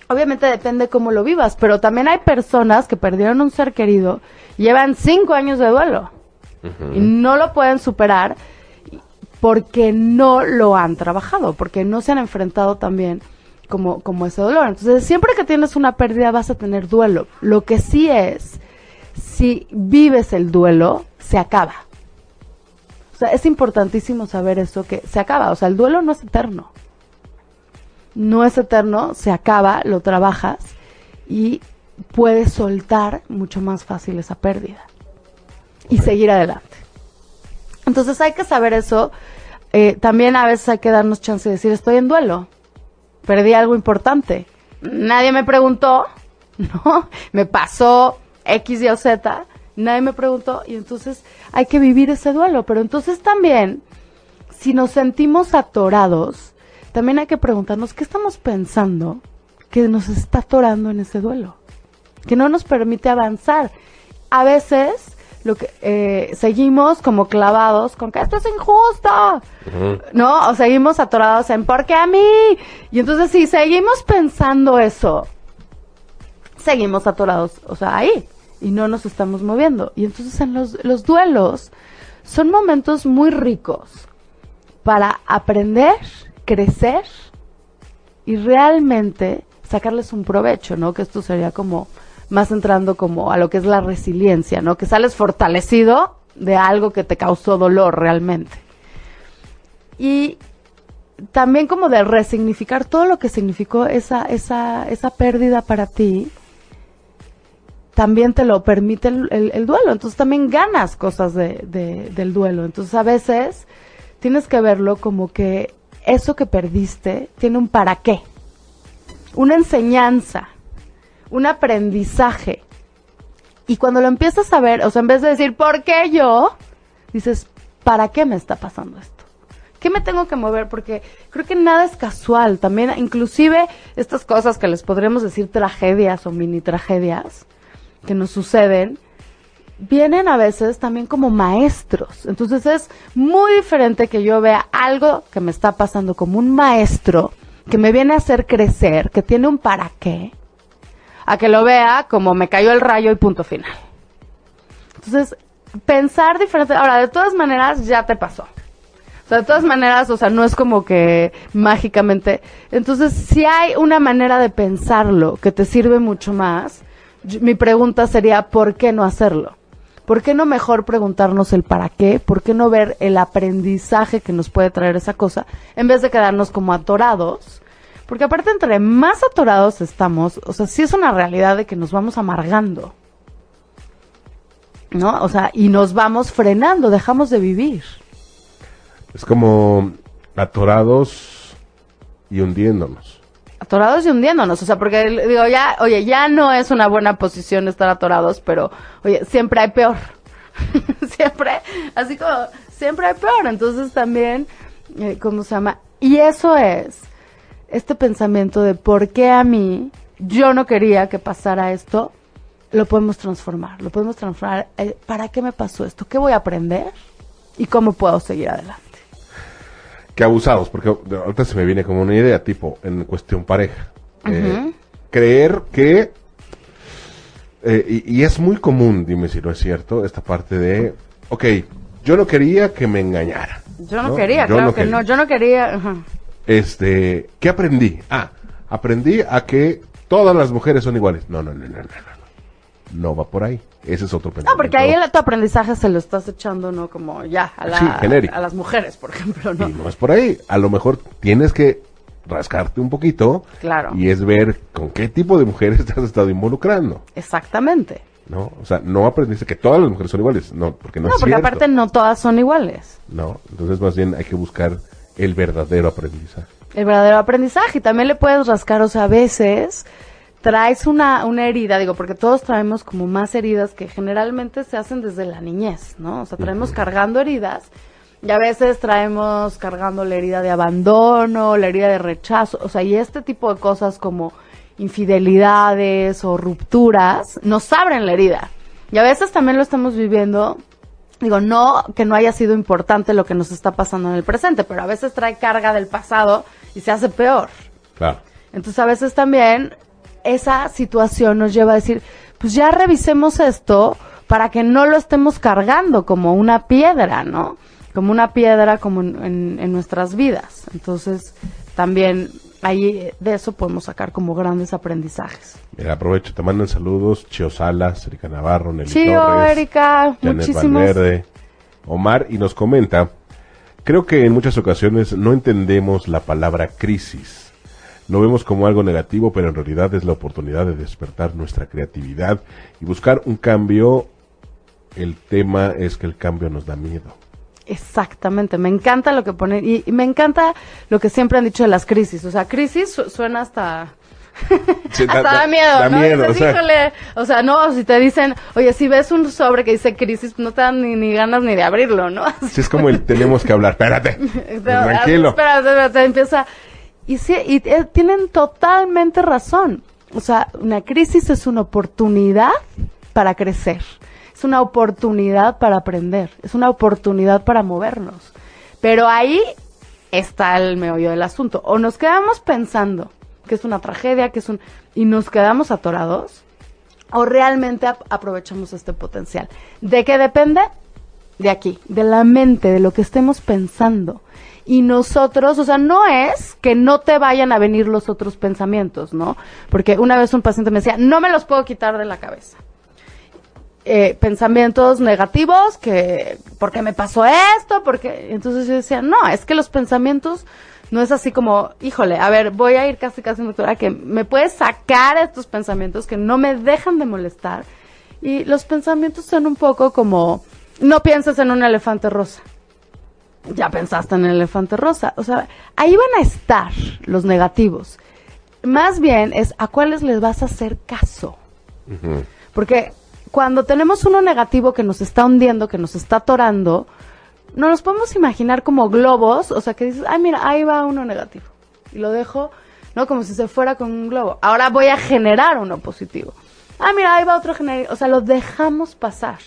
Obviamente depende cómo lo vivas, pero también hay personas que perdieron un ser querido, llevan cinco años de duelo y no lo pueden superar porque no lo han trabajado, porque no se han enfrentado también como, como ese dolor. Entonces, siempre que tienes una pérdida vas a tener duelo. Lo que sí es, si vives el duelo, se acaba. O sea, es importantísimo saber eso, que se acaba. O sea, el duelo no es eterno. No es eterno, se acaba, lo trabajas y puedes soltar mucho más fácil esa pérdida y seguir adelante. Entonces hay que saber eso. Eh, también a veces hay que darnos chance de decir, estoy en duelo perdí algo importante. Nadie me preguntó, ¿no? Me pasó X, Y o Z, nadie me preguntó y entonces hay que vivir ese duelo. Pero entonces también, si nos sentimos atorados, también hay que preguntarnos qué estamos pensando que nos está atorando en ese duelo, que no nos permite avanzar. A veces lo que eh, seguimos como clavados con que esto es injusto, ¿no? O seguimos atorados en ¿por qué a mí? Y entonces si seguimos pensando eso, seguimos atorados, o sea, ahí, y no nos estamos moviendo. Y entonces en los, los duelos son momentos muy ricos para aprender, crecer y realmente sacarles un provecho, ¿no? Que esto sería como más entrando como a lo que es la resiliencia, ¿no? Que sales fortalecido de algo que te causó dolor realmente. Y también como de resignificar todo lo que significó esa, esa, esa pérdida para ti, también te lo permite el, duelo. Entonces también ganas cosas de, del duelo. Entonces a veces tienes que verlo como que eso que perdiste tiene un para qué, una enseñanza un aprendizaje. Y cuando lo empiezas a ver, o sea, en vez de decir, ¿por qué yo? Dices, ¿para qué me está pasando esto? ¿Qué me tengo que mover? Porque creo que nada es casual. También, inclusive, estas cosas que les podríamos decir tragedias o mini tragedias que nos suceden, vienen a veces también como maestros. Entonces es muy diferente que yo vea algo que me está pasando como un maestro que me viene a hacer crecer, que tiene un para qué, a que lo vea como me cayó el rayo y punto final. Entonces, pensar diferente. Ahora, de todas maneras, ya te pasó. O sea, de todas maneras, o sea, no es como que mágicamente. Entonces, si hay una manera de pensarlo que te sirve mucho más, mi pregunta sería, ¿por qué no hacerlo? ¿Por qué no mejor preguntarnos el para qué? ¿Por qué no ver el aprendizaje que nos puede traer esa cosa? En vez de quedarnos como atorados porque aparte, entre más atorados estamos, o sea, sí es una realidad de que nos vamos amargando. ¿No? O sea, y nos vamos frenando, dejamos de vivir. Es como atorados y hundiéndonos. Atorados y hundiéndonos, o sea, porque digo, ya, oye, ya no es una buena posición estar atorados, pero, oye, siempre hay peor. siempre, así como, siempre hay peor. Entonces también, eh, ¿cómo se llama? Y eso es este pensamiento de por qué a mí yo no quería que pasara esto, lo podemos transformar, lo podemos transformar. Eh, ¿Para qué me pasó esto? ¿Qué voy a aprender? ¿Y cómo puedo seguir adelante? Qué abusados, porque ahorita se me viene como una idea, tipo, en cuestión pareja. Eh, creer que, eh, y, es muy común, dime si no es cierto, esta parte de, ok, yo no quería que me engañara. Yo no, quería, claro que no, yo no quería. Este, ¿qué aprendí? Ah, aprendí a que todas las mujeres son iguales. No, no, no, no, no, no. No va por ahí. Ese es otro pensamiento. No, porque ahí el, tu aprendizaje se lo estás echando, ¿no? Como ya, a, la, a las mujeres, por ejemplo, ¿no? Y no es por ahí. A lo mejor tienes que rascarte un poquito. Claro. Y es ver con qué tipo de mujeres te has estado involucrando. Exactamente. ¿No? O sea, no aprendiste que todas las mujeres son iguales. No, porque no, no porque aparte no todas son iguales. No, entonces más bien hay que buscar el verdadero aprendizaje. El verdadero aprendizaje. Y también le puedes rascar, o sea, a veces traes una, una herida, digo, porque todos traemos como más heridas que generalmente se hacen desde la niñez, ¿no? O sea, traemos cargando heridas Y a veces traemos cargando la herida de abandono, la herida de rechazo, o sea, y este tipo de cosas como infidelidades o rupturas nos abren la herida. Y a veces también lo estamos viviendo, digo, no que no haya sido importante lo que nos está pasando en el presente, pero a veces trae carga del pasado y se hace peor. Claro. Entonces a veces también esa situación nos lleva a decir, pues ya revisemos esto para que no lo estemos cargando como una piedra, ¿no? Como una piedra como en, en nuestras vidas. Entonces también ahí de eso podemos sacar como grandes aprendizajes. Mira, aprovecho, te mandan saludos, Chio Salas, Erika Navarro, Nelly Chío, Torres, Erika, Janet muchísimos. Valverde, Omar, y nos comenta, creo que en muchas ocasiones no entendemos la palabra crisis. Lo vemos como algo negativo, pero en realidad es la oportunidad de despertar nuestra creatividad y buscar un cambio. El tema es que el cambio nos da miedo. Exactamente, me encanta lo que ponen y, y me encanta lo que siempre han dicho de las crisis. O sea, crisis su- suena hasta Sí, hasta da, miedo, da ¿no? miedo, Dices, o sea, "Híjole", o sea, no, si te dicen, oye, si ves un sobre que dice crisis, no te dan ni, ni ganas ni de abrirlo, ¿no? sí, es como el tenemos que hablar. Espérate, tranquilo. Espera, espera, espera, empieza. Y sí, y eh, tienen totalmente razón. O sea, una crisis es una oportunidad para crecer. Una oportunidad para aprender. Es una oportunidad para movernos. Pero ahí está el meollo del asunto. O nos quedamos pensando que es una tragedia, que es un... y nos quedamos atorados, o realmente ap- aprovechamos este potencial. ¿De qué depende? De aquí, de la mente, de lo que estemos pensando. Y nosotros, o sea, no es que no te vayan a venir los otros pensamientos, ¿no? Porque una vez un paciente me decía, no me los puedo quitar de la cabeza. Eh, pensamientos negativos, que, porque me pasó esto, porque, entonces yo decía, no, es que los pensamientos no es así como, híjole, a ver, voy a ir casi casi doctora que me puedes sacar estos pensamientos que no me dejan de molestar. Y los pensamientos son un poco como, no pienses en un elefante rosa. Ya pensaste en el elefante rosa. O sea, ahí van a estar los negativos. Más bien es a cuáles les vas a hacer caso. Porque cuando tenemos uno negativo que nos está hundiendo, que nos está atorando, no nos podemos imaginar como globos, o sea, que dices, ay, mira, ahí va uno negativo. Y lo dejo, ¿no? Como si se fuera con un globo. Ahora voy a generar uno positivo. Ah, mira, ahí va otro generador. O sea, lo dejamos pasar.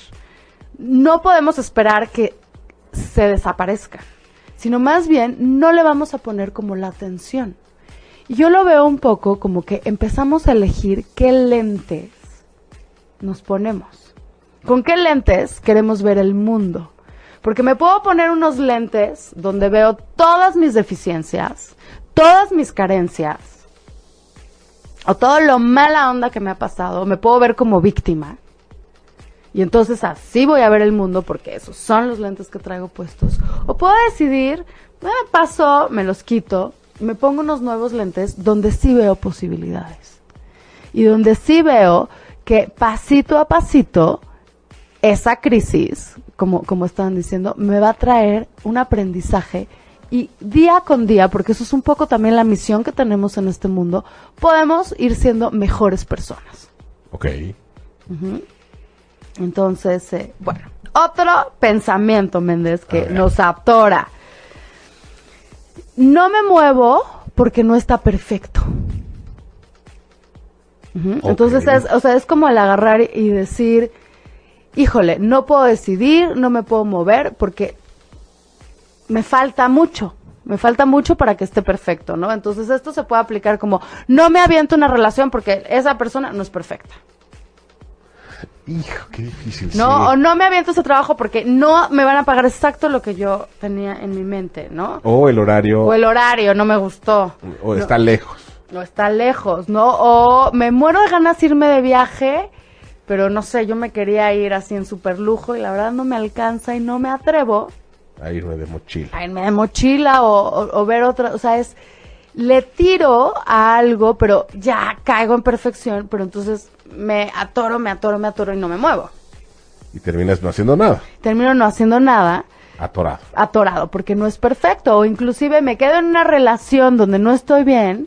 No podemos esperar que se desaparezca, sino más bien no le vamos a poner como la atención. Y yo lo veo un poco como que empezamos a elegir qué lentes nos ponemos. ¿Con qué lentes queremos ver el mundo? Porque me puedo poner unos lentes donde veo todas mis deficiencias, todas mis carencias, o todo lo mala onda que me ha pasado, me puedo ver como víctima. Y entonces así voy a ver el mundo porque esos son los lentes que traigo puestos. O puedo decidir, me pasó, me los quito, me pongo unos nuevos lentes donde sí veo posibilidades. Y donde sí veo que pasito a pasito esa crisis, como, como estaban diciendo, me va a traer un aprendizaje y día con día, porque eso es un poco también la misión que tenemos en este mundo, podemos ir siendo mejores personas. Ok. Entonces, eh, bueno, otro pensamiento, Méndez, que nos atora. No me muevo porque no está perfecto. Entonces, es, o sea, es como el agarrar y decir, híjole, no puedo decidir, no me puedo mover porque me falta mucho. Me falta mucho para que esté perfecto, ¿no? Entonces esto se puede aplicar como, no me aviento una relación porque esa persona no es perfecta. Hijo, qué difícil. No, sí. o no me aviento ese trabajo porque no me van a pagar exacto lo que yo tenía en mi mente, ¿no? O el horario. O el horario no me gustó. o está lejos. O está lejos, ¿no? O me muero de ganas de irme de viaje, pero no sé, yo me quería ir así en super lujo y la verdad no me alcanza y no me atrevo A irme de mochila. a irme de mochila o, o- o ver otra, o sea, es, le tiro a algo, pero ya caigo en perfección, pero entonces me atoro, me atoro, me atoro y no me muevo. Y terminas no haciendo nada. Termino no haciendo nada Atorado. atorado porque no es perfecto o inclusive me quedo en una relación donde no estoy bien,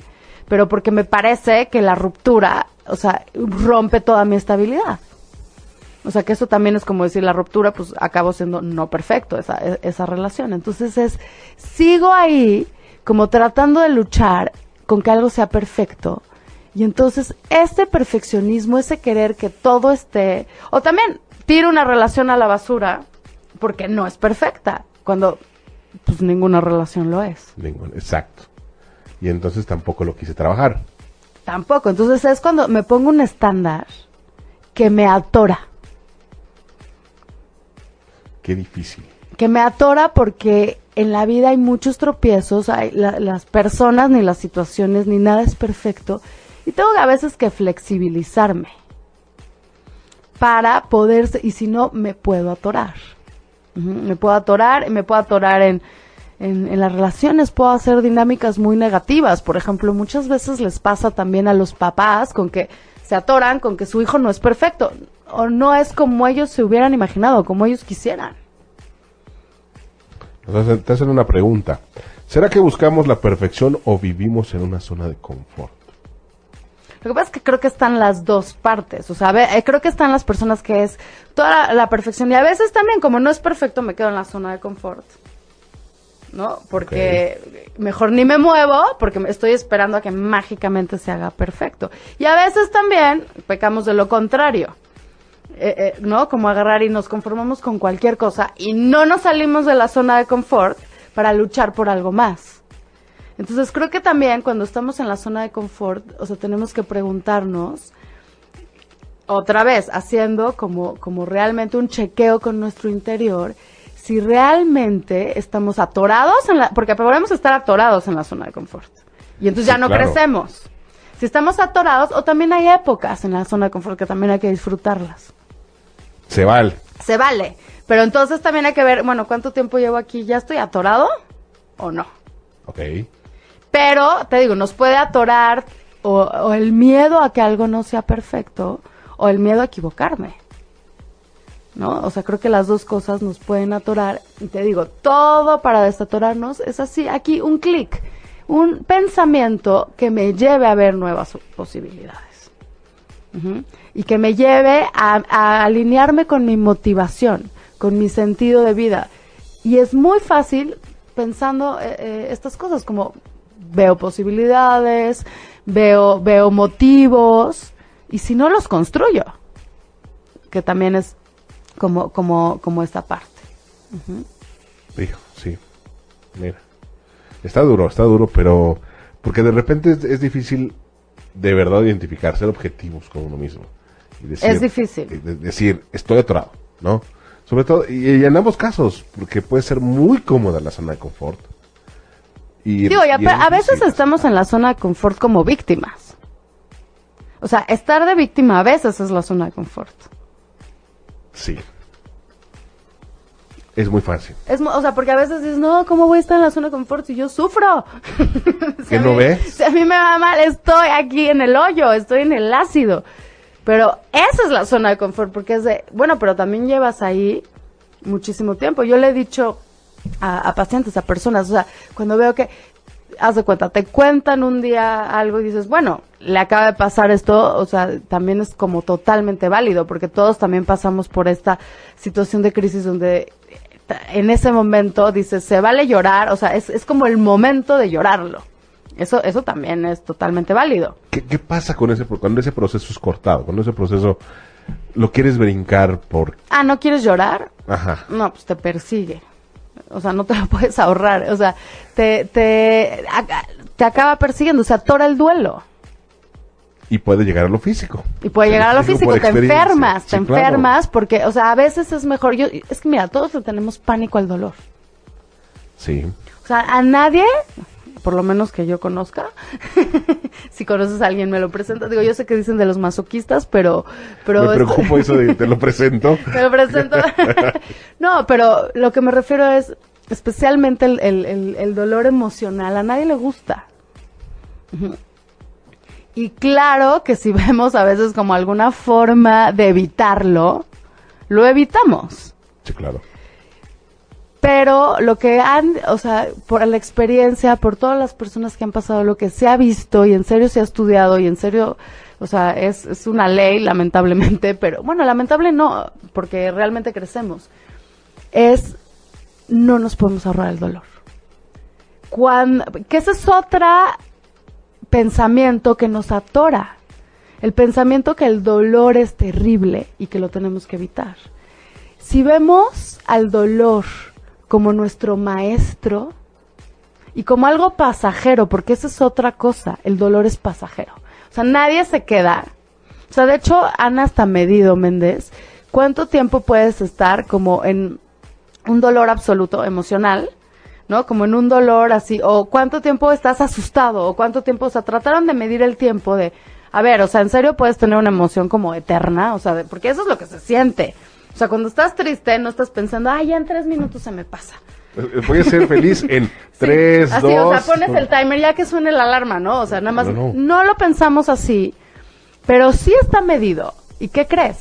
pero porque me parece que la ruptura, o sea, rompe toda mi estabilidad. O sea, que eso también es como decir la ruptura, pues acabo siendo no perfecto esa, e- esa relación. Entonces es, sigo ahí como tratando de luchar con que algo sea perfecto. Y entonces este perfeccionismo, ese querer que todo esté, o también tiro una relación a la basura porque no es perfecta, cuando pues ninguna relación lo es. Ningún- exacto. Y entonces tampoco lo quise trabajar. Tampoco. Entonces es cuando me pongo un estándar que me atora. Qué difícil. que me atora porque en la vida hay muchos tropiezos, hay la- las personas ni las situaciones ni nada es perfecto y tengo a veces que flexibilizarme para poder, y si no, me puedo atorar. Me puedo atorar, me puedo atorar en, en, en las relaciones, puedo hacer dinámicas muy negativas. Por ejemplo, muchas veces les pasa también a los papás con que se atoran con que su hijo no es perfecto o no es como ellos se hubieran imaginado, como ellos quisieran. Te hacen una pregunta. ¿Será que buscamos la perfección o vivimos en una zona de confort? Lo que pasa es que creo que están las dos partes. O sea, eh, creo que están las personas que es toda la, la perfección. Y a veces también, como no es perfecto, me quedo en la zona de confort. ¿No? Porque mejor ni me muevo, porque me estoy esperando a que mágicamente se haga perfecto. Y a veces también pecamos de lo contrario. Eh, eh, ¿No? Como agarrar y nos conformamos con cualquier cosa y no nos salimos de la zona de confort para luchar por algo más. Entonces creo que también cuando estamos en la zona de confort, o sea, tenemos que preguntarnos otra vez, haciendo como, como realmente un chequeo con nuestro interior, si realmente estamos atorados en la, porque podemos estar atorados en la zona de confort. Y entonces ya no claro. crecemos. Si estamos atorados, o también hay épocas en la zona de confort que también hay que disfrutarlas. Se vale. Se vale. Pero entonces también hay que ver, bueno, ¿cuánto tiempo llevo aquí? ¿Ya estoy atorado o no? Ok. Pero, te digo, nos puede atorar o, o el miedo a que algo no sea perfecto o el miedo a equivocarme. ¿No? O sea, creo que las dos cosas nos pueden atorar. Y te digo, todo para desatorarnos es así, aquí un clic, un pensamiento que me lleve a ver nuevas posibilidades. Y que me lleve a, a alinearme con mi motivación, con mi sentido de vida. Y es muy fácil pensando eh, eh, estas cosas como veo posibilidades, veo, veo motivos, y si no los construyo, que también es como, como, como esta parte. Hijo, sí. Mira. Está duro, está duro, pero... Porque de repente es, es difícil de verdad identificar, ser objetivos con uno mismo. Y decir- Es difícil. eh, de- decir, estoy atorado, ¿no? Sobre todo, y, y en ambos casos, porque puede ser muy cómoda la zona de confort. Y, Digo, y a, a veces estamos en la zona de confort como víctimas. O sea, estar de víctima a veces es la zona de confort. Sí. Es muy fácil. Es, o sea, porque a veces dices, no, ¿cómo voy a estar en la zona de confort si yo sufro? Si ¿Que a no mí- ves? Si a mí me va mal, estoy aquí en el hoyo, estoy en el ácido. Pero esa es la zona de confort, porque es de, bueno, pero también llevas ahí muchísimo tiempo. Yo le he dicho a, a pacientes, a personas, o sea, cuando veo que, haz de cuenta, te cuentan un día algo y dices, bueno, le acaba de pasar esto, o sea, también es como totalmente válido, porque todos también pasamos por esta situación de crisis donde en ese momento dices, se vale llorar, o sea, es, es como el momento de llorarlo. Eso, eso también es totalmente válido. ¿Qué, qué pasa con ese, cuando ese proceso es cortado? Cuando ese proceso lo quieres brincar por... Ah, ¿no quieres llorar? Ajá. No, pues te persigue. O sea, no te lo puedes ahorrar. O sea, te, te, te acaba persiguiendo, se atora el duelo. Y puede llegar a lo físico. Y puede llegar a lo físico, te enfermas, te claro. enfermas, porque, o sea, a veces es mejor. Yo, es que mira, todos tenemos pánico al dolor. Sí. O sea, a nadie, por lo menos que yo conozca, si conoces a alguien me lo presenta. Digo, yo sé que dicen de los masoquistas, pero, pero Me preocupo eso de te lo presento. Me lo presento. no, pero lo que me refiero es especialmente el, el- el- el dolor emocional. A nadie le gusta. Ujú. Y claro que si vemos a veces como alguna forma de evitarlo, lo evitamos. Sí, claro. Pero lo que han, o sea, por la experiencia, por todas las personas que han pasado, lo que se ha visto y en serio se ha estudiado y en serio, o sea, es, es una ley, lamentablemente, pero bueno, lamentable no, porque realmente crecemos, es no nos podemos ahorrar el dolor. Cuando, que ese es otro pensamiento que nos atora. El pensamiento que el dolor es terrible y que lo tenemos que evitar. Si vemos al dolor como nuestro maestro y como algo pasajero, porque esa es otra cosa, el dolor es pasajero. O sea, nadie se queda. O sea, de hecho, han hasta medido, Méndez, cuánto tiempo puedes estar como en un dolor absoluto emocional, ¿no? Como en un dolor así, o cuánto tiempo estás asustado, o cuánto tiempo, o sea, trataron de medir el tiempo de, a ver, o sea, en serio puedes tener una emoción como eterna, o sea, de- porque eso es lo que se siente. O sea, cuando estás triste, no estás pensando, ay, ya en tres minutos se me pasa. Eh, Voy a ser feliz en tres, Así, dos. o sea, pones el timer ya que suene la alarma, ¿no? O sea, nada más, No, no, no. lo pensamos así, pero sí está medido. ¿Y qué crees?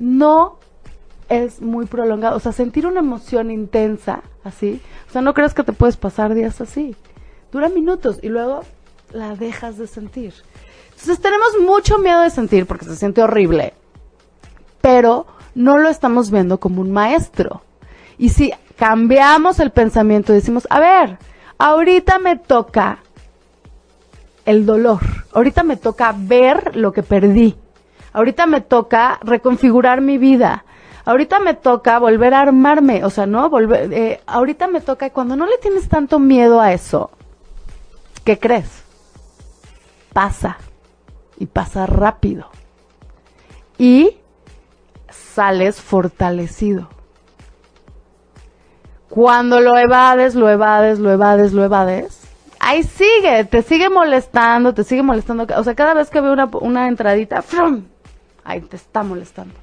No es muy prolongado. O sea, sentir una emoción intensa, así, o sea, no crees que te puedes pasar días así. Dura minutos y luego la dejas de sentir. Entonces tenemos mucho miedo de sentir porque se siente horrible, pero no lo estamos viendo como un maestro. Y si cambiamos el pensamiento y decimos, a ver, ahorita me toca el dolor, ahorita me toca ver lo que perdí, ahorita me toca reconfigurar mi vida, ahorita me toca volver a armarme, o sea, no, volver, eh, ahorita me toca, cuando no le tienes tanto miedo a eso, ¿qué crees? Pasa, y pasa rápido, y sales fortalecido. Cuando lo evades, lo evades, lo evades, lo evades, ahí sigue, te sigue molestando, te sigue molestando. O sea, cada vez que veo una, una entradita, ¡frum! ahí te está molestando.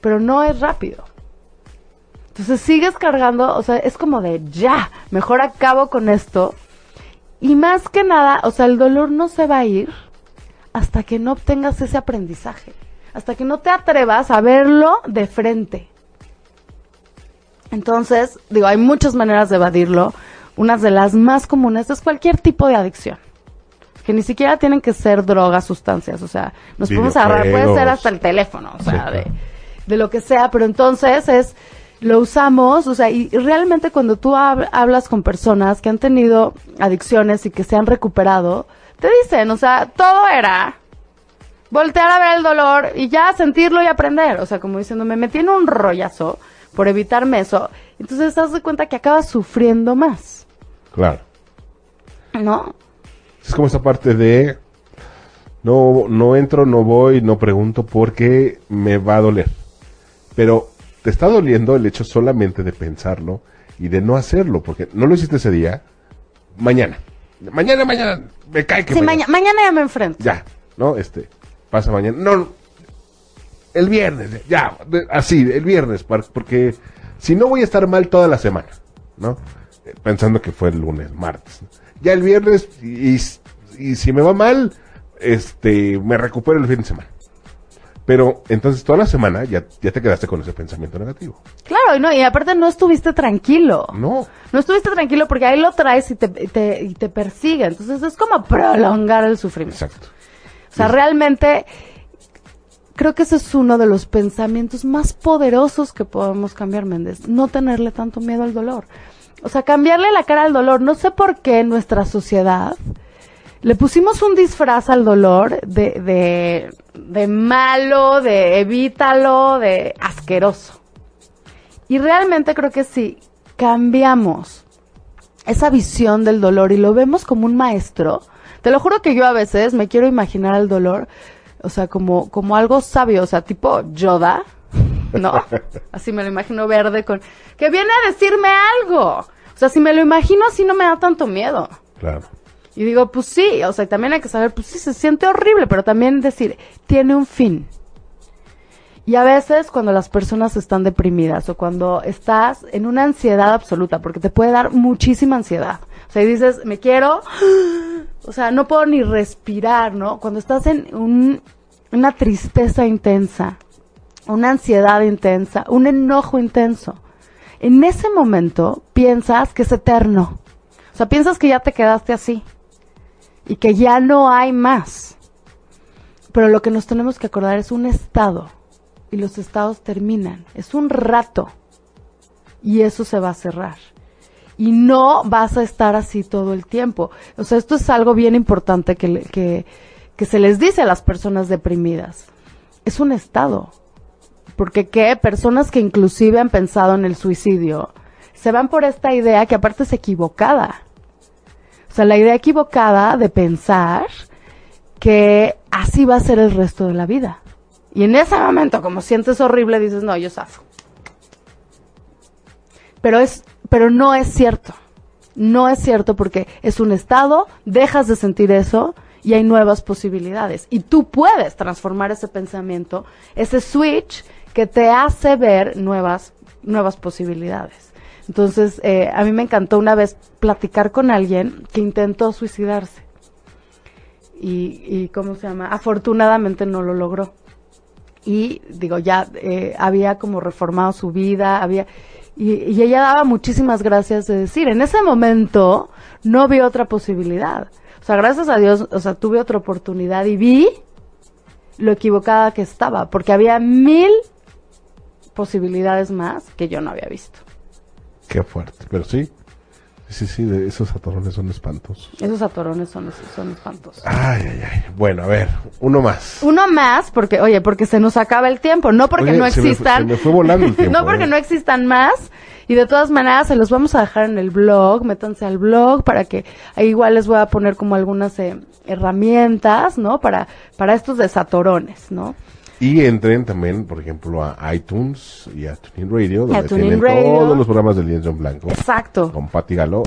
Pero no es rápido. Entonces sigues cargando, o sea, es como de ya, mejor acabo con esto. Y más que nada, o sea, el dolor no se va a ir hasta que no obtengas ese aprendizaje, hasta que no te atrevas a verlo de frente. Entonces, digo, hay muchas maneras de evadirlo. Una de las más comunes es cualquier tipo de adicción. Que ni siquiera tienen que ser drogas, sustancias. O sea, nos podemos agarrar, puede ser hasta el teléfono, o sea, Sí, de, de lo que sea. Pero entonces es, lo usamos, o sea, y y realmente cuando tú hab- hablas con personas que han tenido adicciones y que se han recuperado, te dicen, o sea, todo era voltear a ver el dolor y ya sentirlo y aprender. O sea, como diciendo, me metí en un rollazo por evitarme eso. Entonces te das de cuenta que acabas sufriendo más, Claro. ¿no? Es como esta parte de no, no entro, no voy, no pregunto porque me va a doler. Pero te está doliendo el hecho solamente de pensarlo y de no hacerlo, porque no lo hiciste ese día, mañana. Mañana, mañana, me cae que Sí, mañana. maña- mañana ya me enfrento. Ya, ¿no? Este, pasa mañana. No, el viernes, ya, así, el viernes, porque si no voy a estar mal toda la semana, ¿no? Eh, Pensando que fue el lunes, martes. Ya el viernes, y, y- y si me va mal, este, me recupero el fin de semana. Pero entonces toda la semana ya, ya te quedaste con ese pensamiento negativo. Claro, y, no, y aparte no estuviste tranquilo. No, No estuviste tranquilo porque ahí lo traes y te, y te, y te persigue. Entonces es como prolongar el sufrimiento. exacto. O sea, realmente creo que ese es uno de los pensamientos más poderosos que podemos cambiar, Méndez. No tenerle tanto miedo al dolor. O sea, cambiarle la cara al dolor. No sé por qué en nuestra sociedad le pusimos un disfraz al dolor de, de, de malo, de evítalo, de asqueroso. Y realmente creo que si cambiamos esa visión del dolor y lo vemos como un maestro, te lo juro que yo a veces me quiero imaginar al dolor, o sea, como, como algo sabio, o sea, tipo Yoda, ¿no? Así me lo imagino verde con, que viene a decirme algo. O sea, si me lo imagino así no me da tanto miedo. Claro. Y digo, pues sí, o sea, también hay que saber, pues sí, se siente horrible, pero también decir, tiene un fin. Y a veces cuando las personas están deprimidas o cuando estás en una ansiedad absoluta, porque te puede dar muchísima ansiedad. O sea, y dices, me quiero, o sea, no puedo ni respirar, ¿no? Cuando estás en un- una tristeza intensa, una ansiedad intensa, un enojo intenso, en ese momento piensas que es eterno. O sea, piensas que ya te quedaste así y que ya no hay más. Pero lo que nos tenemos que acordar es un estado y los estados terminan. Es un rato y eso se va a cerrar. Y no vas a estar así todo el tiempo. O sea, esto es algo bien importante que, que, que se les dice a las personas deprimidas. Es un estado. Porque qué personas que inclusive han pensado en el suicidio se van por esta idea que aparte es equivocada. O sea, la idea equivocada de pensar que así va a ser el resto de la vida. Y en ese momento, como sientes horrible, dices, no, yo zafo. Pero es, pero no es cierto. No es cierto porque es un estado, dejas de sentir eso y hay nuevas posibilidades. Y tú puedes transformar ese pensamiento, ese switch que te hace ver nuevas, nuevas posibilidades. Entonces, eh, a mí me encantó una vez platicar con alguien que intentó suicidarse. Y, y ¿cómo se llama? Afortunadamente no lo logró. Y digo, ya eh, había como reformado su vida, había... Y, y ella daba muchísimas gracias de decir, en ese momento no vi otra posibilidad. O sea, gracias a Dios, o sea, tuve otra oportunidad y vi lo equivocada que estaba, porque había mil posibilidades más que yo no había visto. Qué fuerte, pero sí. Sí, sí, de esos atorones son espantosos. Esos atorones son, son espantosos. Ay, ay, ay. Bueno, a ver, uno más. Uno más, porque, oye, porque se nos acaba el tiempo, no porque Oye, no se me fue- existan. se me fue volando el tiempo, no porque ¿eh? no existan más. Y de todas maneras, se los vamos a dejar en el blog, métanse al blog para que ahí igual les voy a poner como algunas eh, herramientas, ¿no? Para, para estos desatorones, ¿no? Y entren también, por ejemplo, a iTunes y a TuneIn Radio, donde tienen Radio. todos los programas del Lienzo en Blanco. Exacto. Con Pati Galo.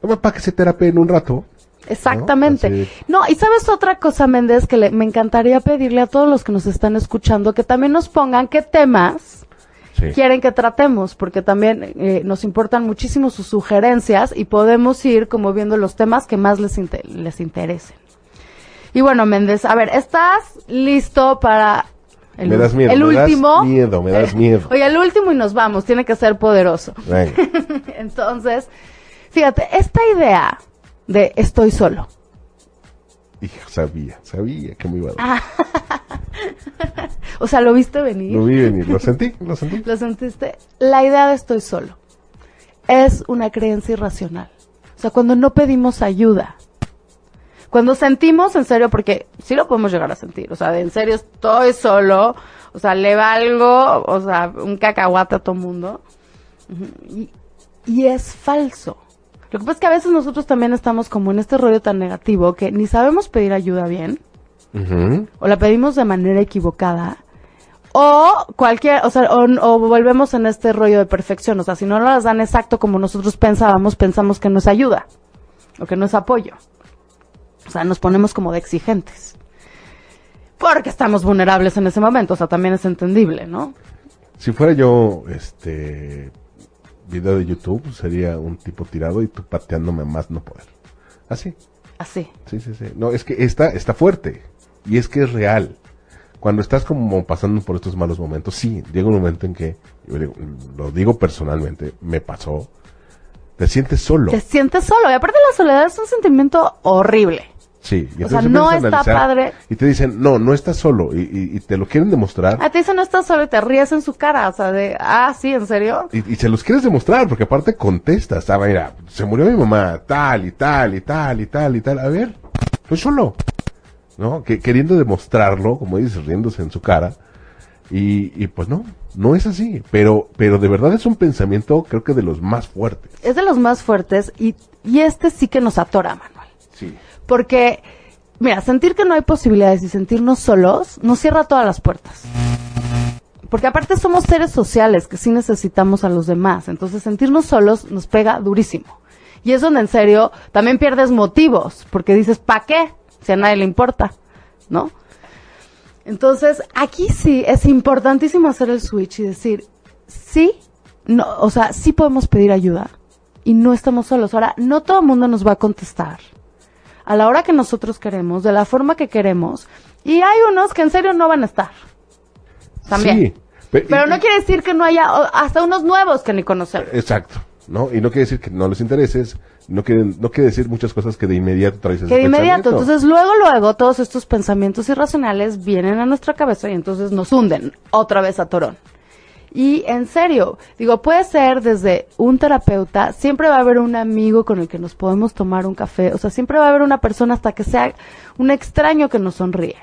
Para que se terapeen un rato. Exactamente. ¿no? Y sabes otra cosa, Méndez, que le- me encantaría pedirle a todos los que nos están escuchando que también nos pongan qué temas Sí. quieren que tratemos, porque también eh, nos importan muchísimo sus sugerencias y podemos ir como viendo los temas que más les, les interesen. Y bueno, Méndez, a ver, ¿estás listo para el, Me das miedo, el me das último? miedo, me das miedo. Oye, el último y nos vamos, tiene que ser poderoso. Venga. Entonces, fíjate, esta idea de estoy solo. Hija, sabía, sabía que me iba a Ah, dar. O sea, ¿lo viste venir? Lo vi venir, lo sentí, lo sentí. ¿Lo sentiste? La idea de estoy solo es una creencia irracional. O sea, cuando no pedimos ayuda. Cuando sentimos en serio, porque sí lo podemos llegar a sentir, o sea, de en serio estoy solo, o sea, le valgo, o sea, un cacahuate a todo mundo. Y, y es falso. Lo que pasa es que a veces nosotros también estamos como en este rollo tan negativo que ni sabemos pedir ayuda bien, o la pedimos de manera equivocada, o cualquier, o sea, o, o volvemos en este rollo de perfección, o sea, si no nos las dan exacto como nosotros pensábamos, pensamos que no es ayuda, o que no es apoyo. O sea, nos ponemos como de exigentes. Porque estamos vulnerables en ese momento, o sea, también es entendible, ¿no? Si fuera yo, este, video de YouTube, sería un tipo tirado y tú pateándome más no poder. Así. Así. Sí, sí, sí. No, es que está, está fuerte. Y es que es real. Cuando estás como pasando por estos malos momentos, sí, llega un momento en que, yo digo- lo digo personalmente, me pasó, te sientes solo. Te sientes solo, y aparte la soledad es un sentimiento horrible. Sí, y O sea, no está padre. Y te dicen, no, no estás solo. Y, y- y te lo quieren demostrar. A ti eso no estás solo y te ríes en su cara, o sea, de, ah, sí, ¿en serio? Y, y se los quieres demostrar, porque aparte contestas. Ah, mira, se murió mi mamá, tal y tal y tal y tal y tal. A ver, estoy solo. ¿No? Que, queriendo demostrarlo, como dices, riéndose en su cara. Y, y pues no, no es así. Pero, pero de verdad es un pensamiento, creo que de los más fuertes. Es de los más fuertes y, y este sí que nos atora, Manuel. Sí. Porque, mira, sentir que no hay posibilidades y sentirnos solos nos cierra todas las puertas. Porque aparte somos seres sociales que sí necesitamos a los demás. Entonces sentirnos solos nos pega durísimo. Y es donde en serio también pierdes motivos. Porque dices, ¿pa' qué? Si a nadie le importa. ¿No? Entonces, aquí sí es importantísimo hacer el switch y decir, sí, no, o sea, sí podemos pedir ayuda y no estamos solos. Ahora, no todo el mundo nos va a contestar a la hora que nosotros queremos, de la forma que queremos, y hay unos que en serio no van a estar. También. Sí. Pe- Pero y- no quiere decir que no haya hasta unos nuevos que ni conocemos. Exacto. ¿no? Y no quiere decir que no les intereses, no quiere, no quiere decir muchas cosas que de inmediato traes Que de inmediato, entonces luego, luego, todos estos pensamientos irracionales vienen a nuestra cabeza y entonces nos hunden otra vez a Torón. Y en serio, digo, puede ser desde un terapeuta, siempre va a haber un amigo con el que nos podemos tomar un café, o sea, siempre va a haber una persona hasta que sea un extraño que nos sonríe.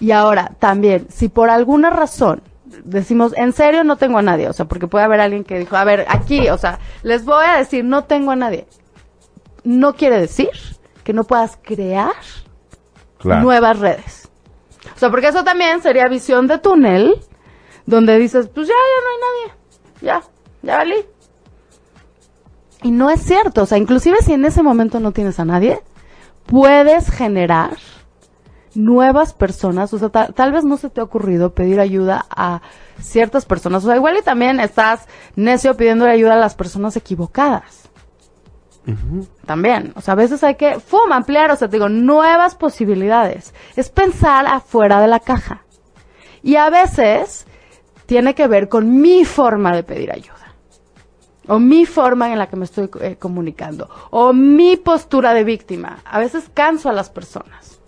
Y ahora, también, si por alguna razón decimos, en serio no tengo a nadie, o sea, porque puede haber alguien que dijo, a ver, aquí, o sea, les voy a decir, no tengo a nadie. No quiere decir que no puedas crear Claro. nuevas redes. O sea, porque eso también sería visión de túnel, donde dices, pues ya, ya no hay nadie. Ya, ya valí. Y no es cierto. O sea, inclusive si en ese momento no tienes a nadie, puedes generar nuevas personas. O sea, ta- tal vez no se te ha ocurrido pedir ayuda a ciertas personas. O sea, igual y también estás necio pidiendo ayuda a las personas equivocadas. También, o sea, a veces hay que, ¡fum!, ampliar, o sea, te digo, nuevas posibilidades. Es pensar afuera de la caja. Y a veces tiene que ver con mi forma de pedir ayuda. O mi forma en la que me estoy eh, comunicando. O mi postura de víctima. A veces canso a las personas.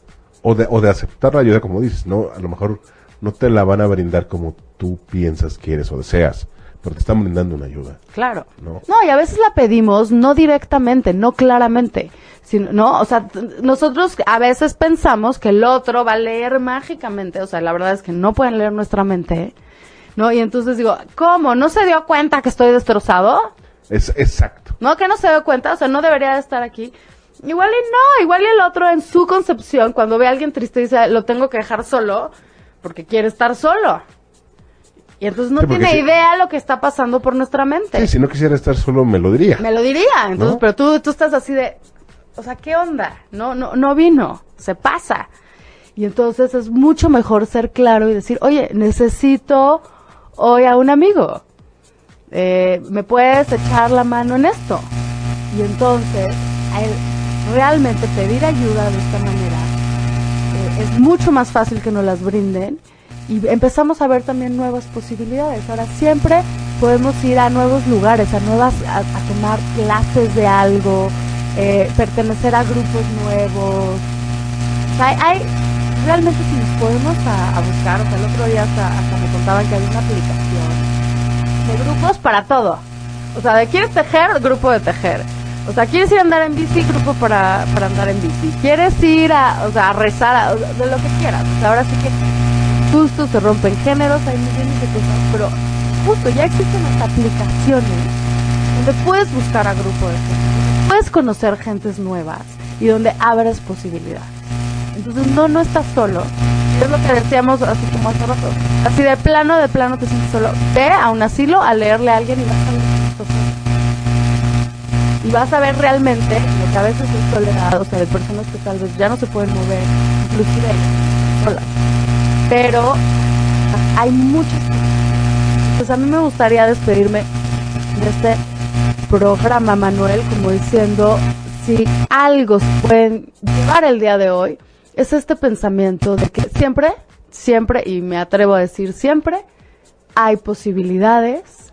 O de, o de aceptar la ayuda, como dices, ¿no? A lo mejor no te la van a brindar como tú piensas, quieres o deseas, pero te están brindando una ayuda. Claro. No. No, y a veces la pedimos no directamente, no claramente, sino, no, o sea, nosotros a veces pensamos que el otro va a leer mágicamente, o sea, la verdad es que no pueden leer nuestra mente, ¿no? Y entonces digo, ¿cómo? ¿No se dio cuenta que estoy destrozado? Es exacto. ¿No? Que no se dio cuenta, o sea, no debería de estar aquí. Igual y no, igual y el otro en su concepción, cuando ve a alguien triste dice, lo tengo que dejar solo, porque quiere estar solo. Y entonces no Sí, tiene si- idea lo que está pasando por nuestra mente. Sí, si no quisiera estar solo, me lo diría. Me lo diría, entonces, ¿No? pero tú, tú estás así de, o sea, ¿qué onda? No, no, no vino, se pasa. Y entonces es mucho mejor ser claro y decir, oye, necesito hoy a un amigo. Eh, ¿Me puedes echar la mano en esto? Y entonces, realmente pedir ayuda de esta manera eh, es mucho más fácil que nos las brinden y empezamos a ver también nuevas posibilidades. Ahora siempre podemos ir a nuevos lugares, a nuevas, a, tomar clases de algo, eh, pertenecer a grupos nuevos. O sea, hay- realmente si nos podemos a, buscar, o sea, el otro día hasta, hasta me contaban que había una aplicación de grupos para todo. O sea, de quieres tejer, grupo de tejer. O sea, quieres ir a andar en bici, grupo para, para andar en bici. Quieres ir a, o sea, rezar, a- de lo que quieras. Ahora sí que justo se rompen géneros, hay millones de cosas, pero justo ya existen las aplicaciones donde puedes buscar a grupo de gente, puedes conocer gentes nuevas y donde abres posibilidades. Entonces no, no estás solo. Es lo que decíamos así como hace rato. Así de plano, de plano te sientes solo. Ve a un asilo a leerle a alguien y vas a ver. Y vas a ver realmente lo que a veces es soledad, o sea, de personas que tal vez ya no se pueden mover, inclusive solas. Pero hay muchas. Pues a mí me gustaría despedirme de este programa, Manuel, como diciendo, si algo se pueden llevar el día de hoy, es este pensamiento de que siempre, siempre, y me atrevo a decir siempre, hay posibilidades.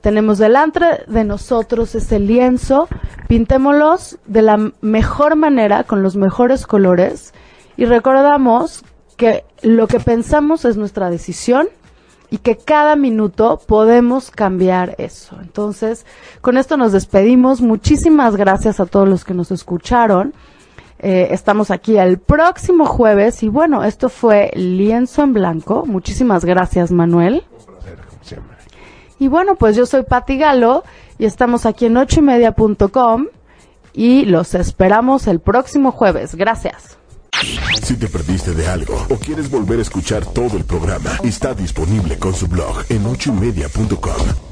Tenemos delante de nosotros ese lienzo, pintémoslos de la mejor manera, con los mejores colores, y recordamos que lo que pensamos es nuestra decisión y que cada minuto podemos cambiar eso. Entonces, con esto nos despedimos. Muchísimas gracias a todos los que nos escucharon. Eh, estamos aquí el próximo jueves y bueno, esto fue Lienzo en Blanco. Muchísimas gracias, Manuel. Un placer, como siempre. Y bueno, pues yo soy Pati Galo y estamos aquí en ochoymedia.com y los esperamos el próximo jueves. Gracias. Si te perdiste de algo o quieres volver a escuchar todo el programa, está disponible con su blog en ochoymedia.com.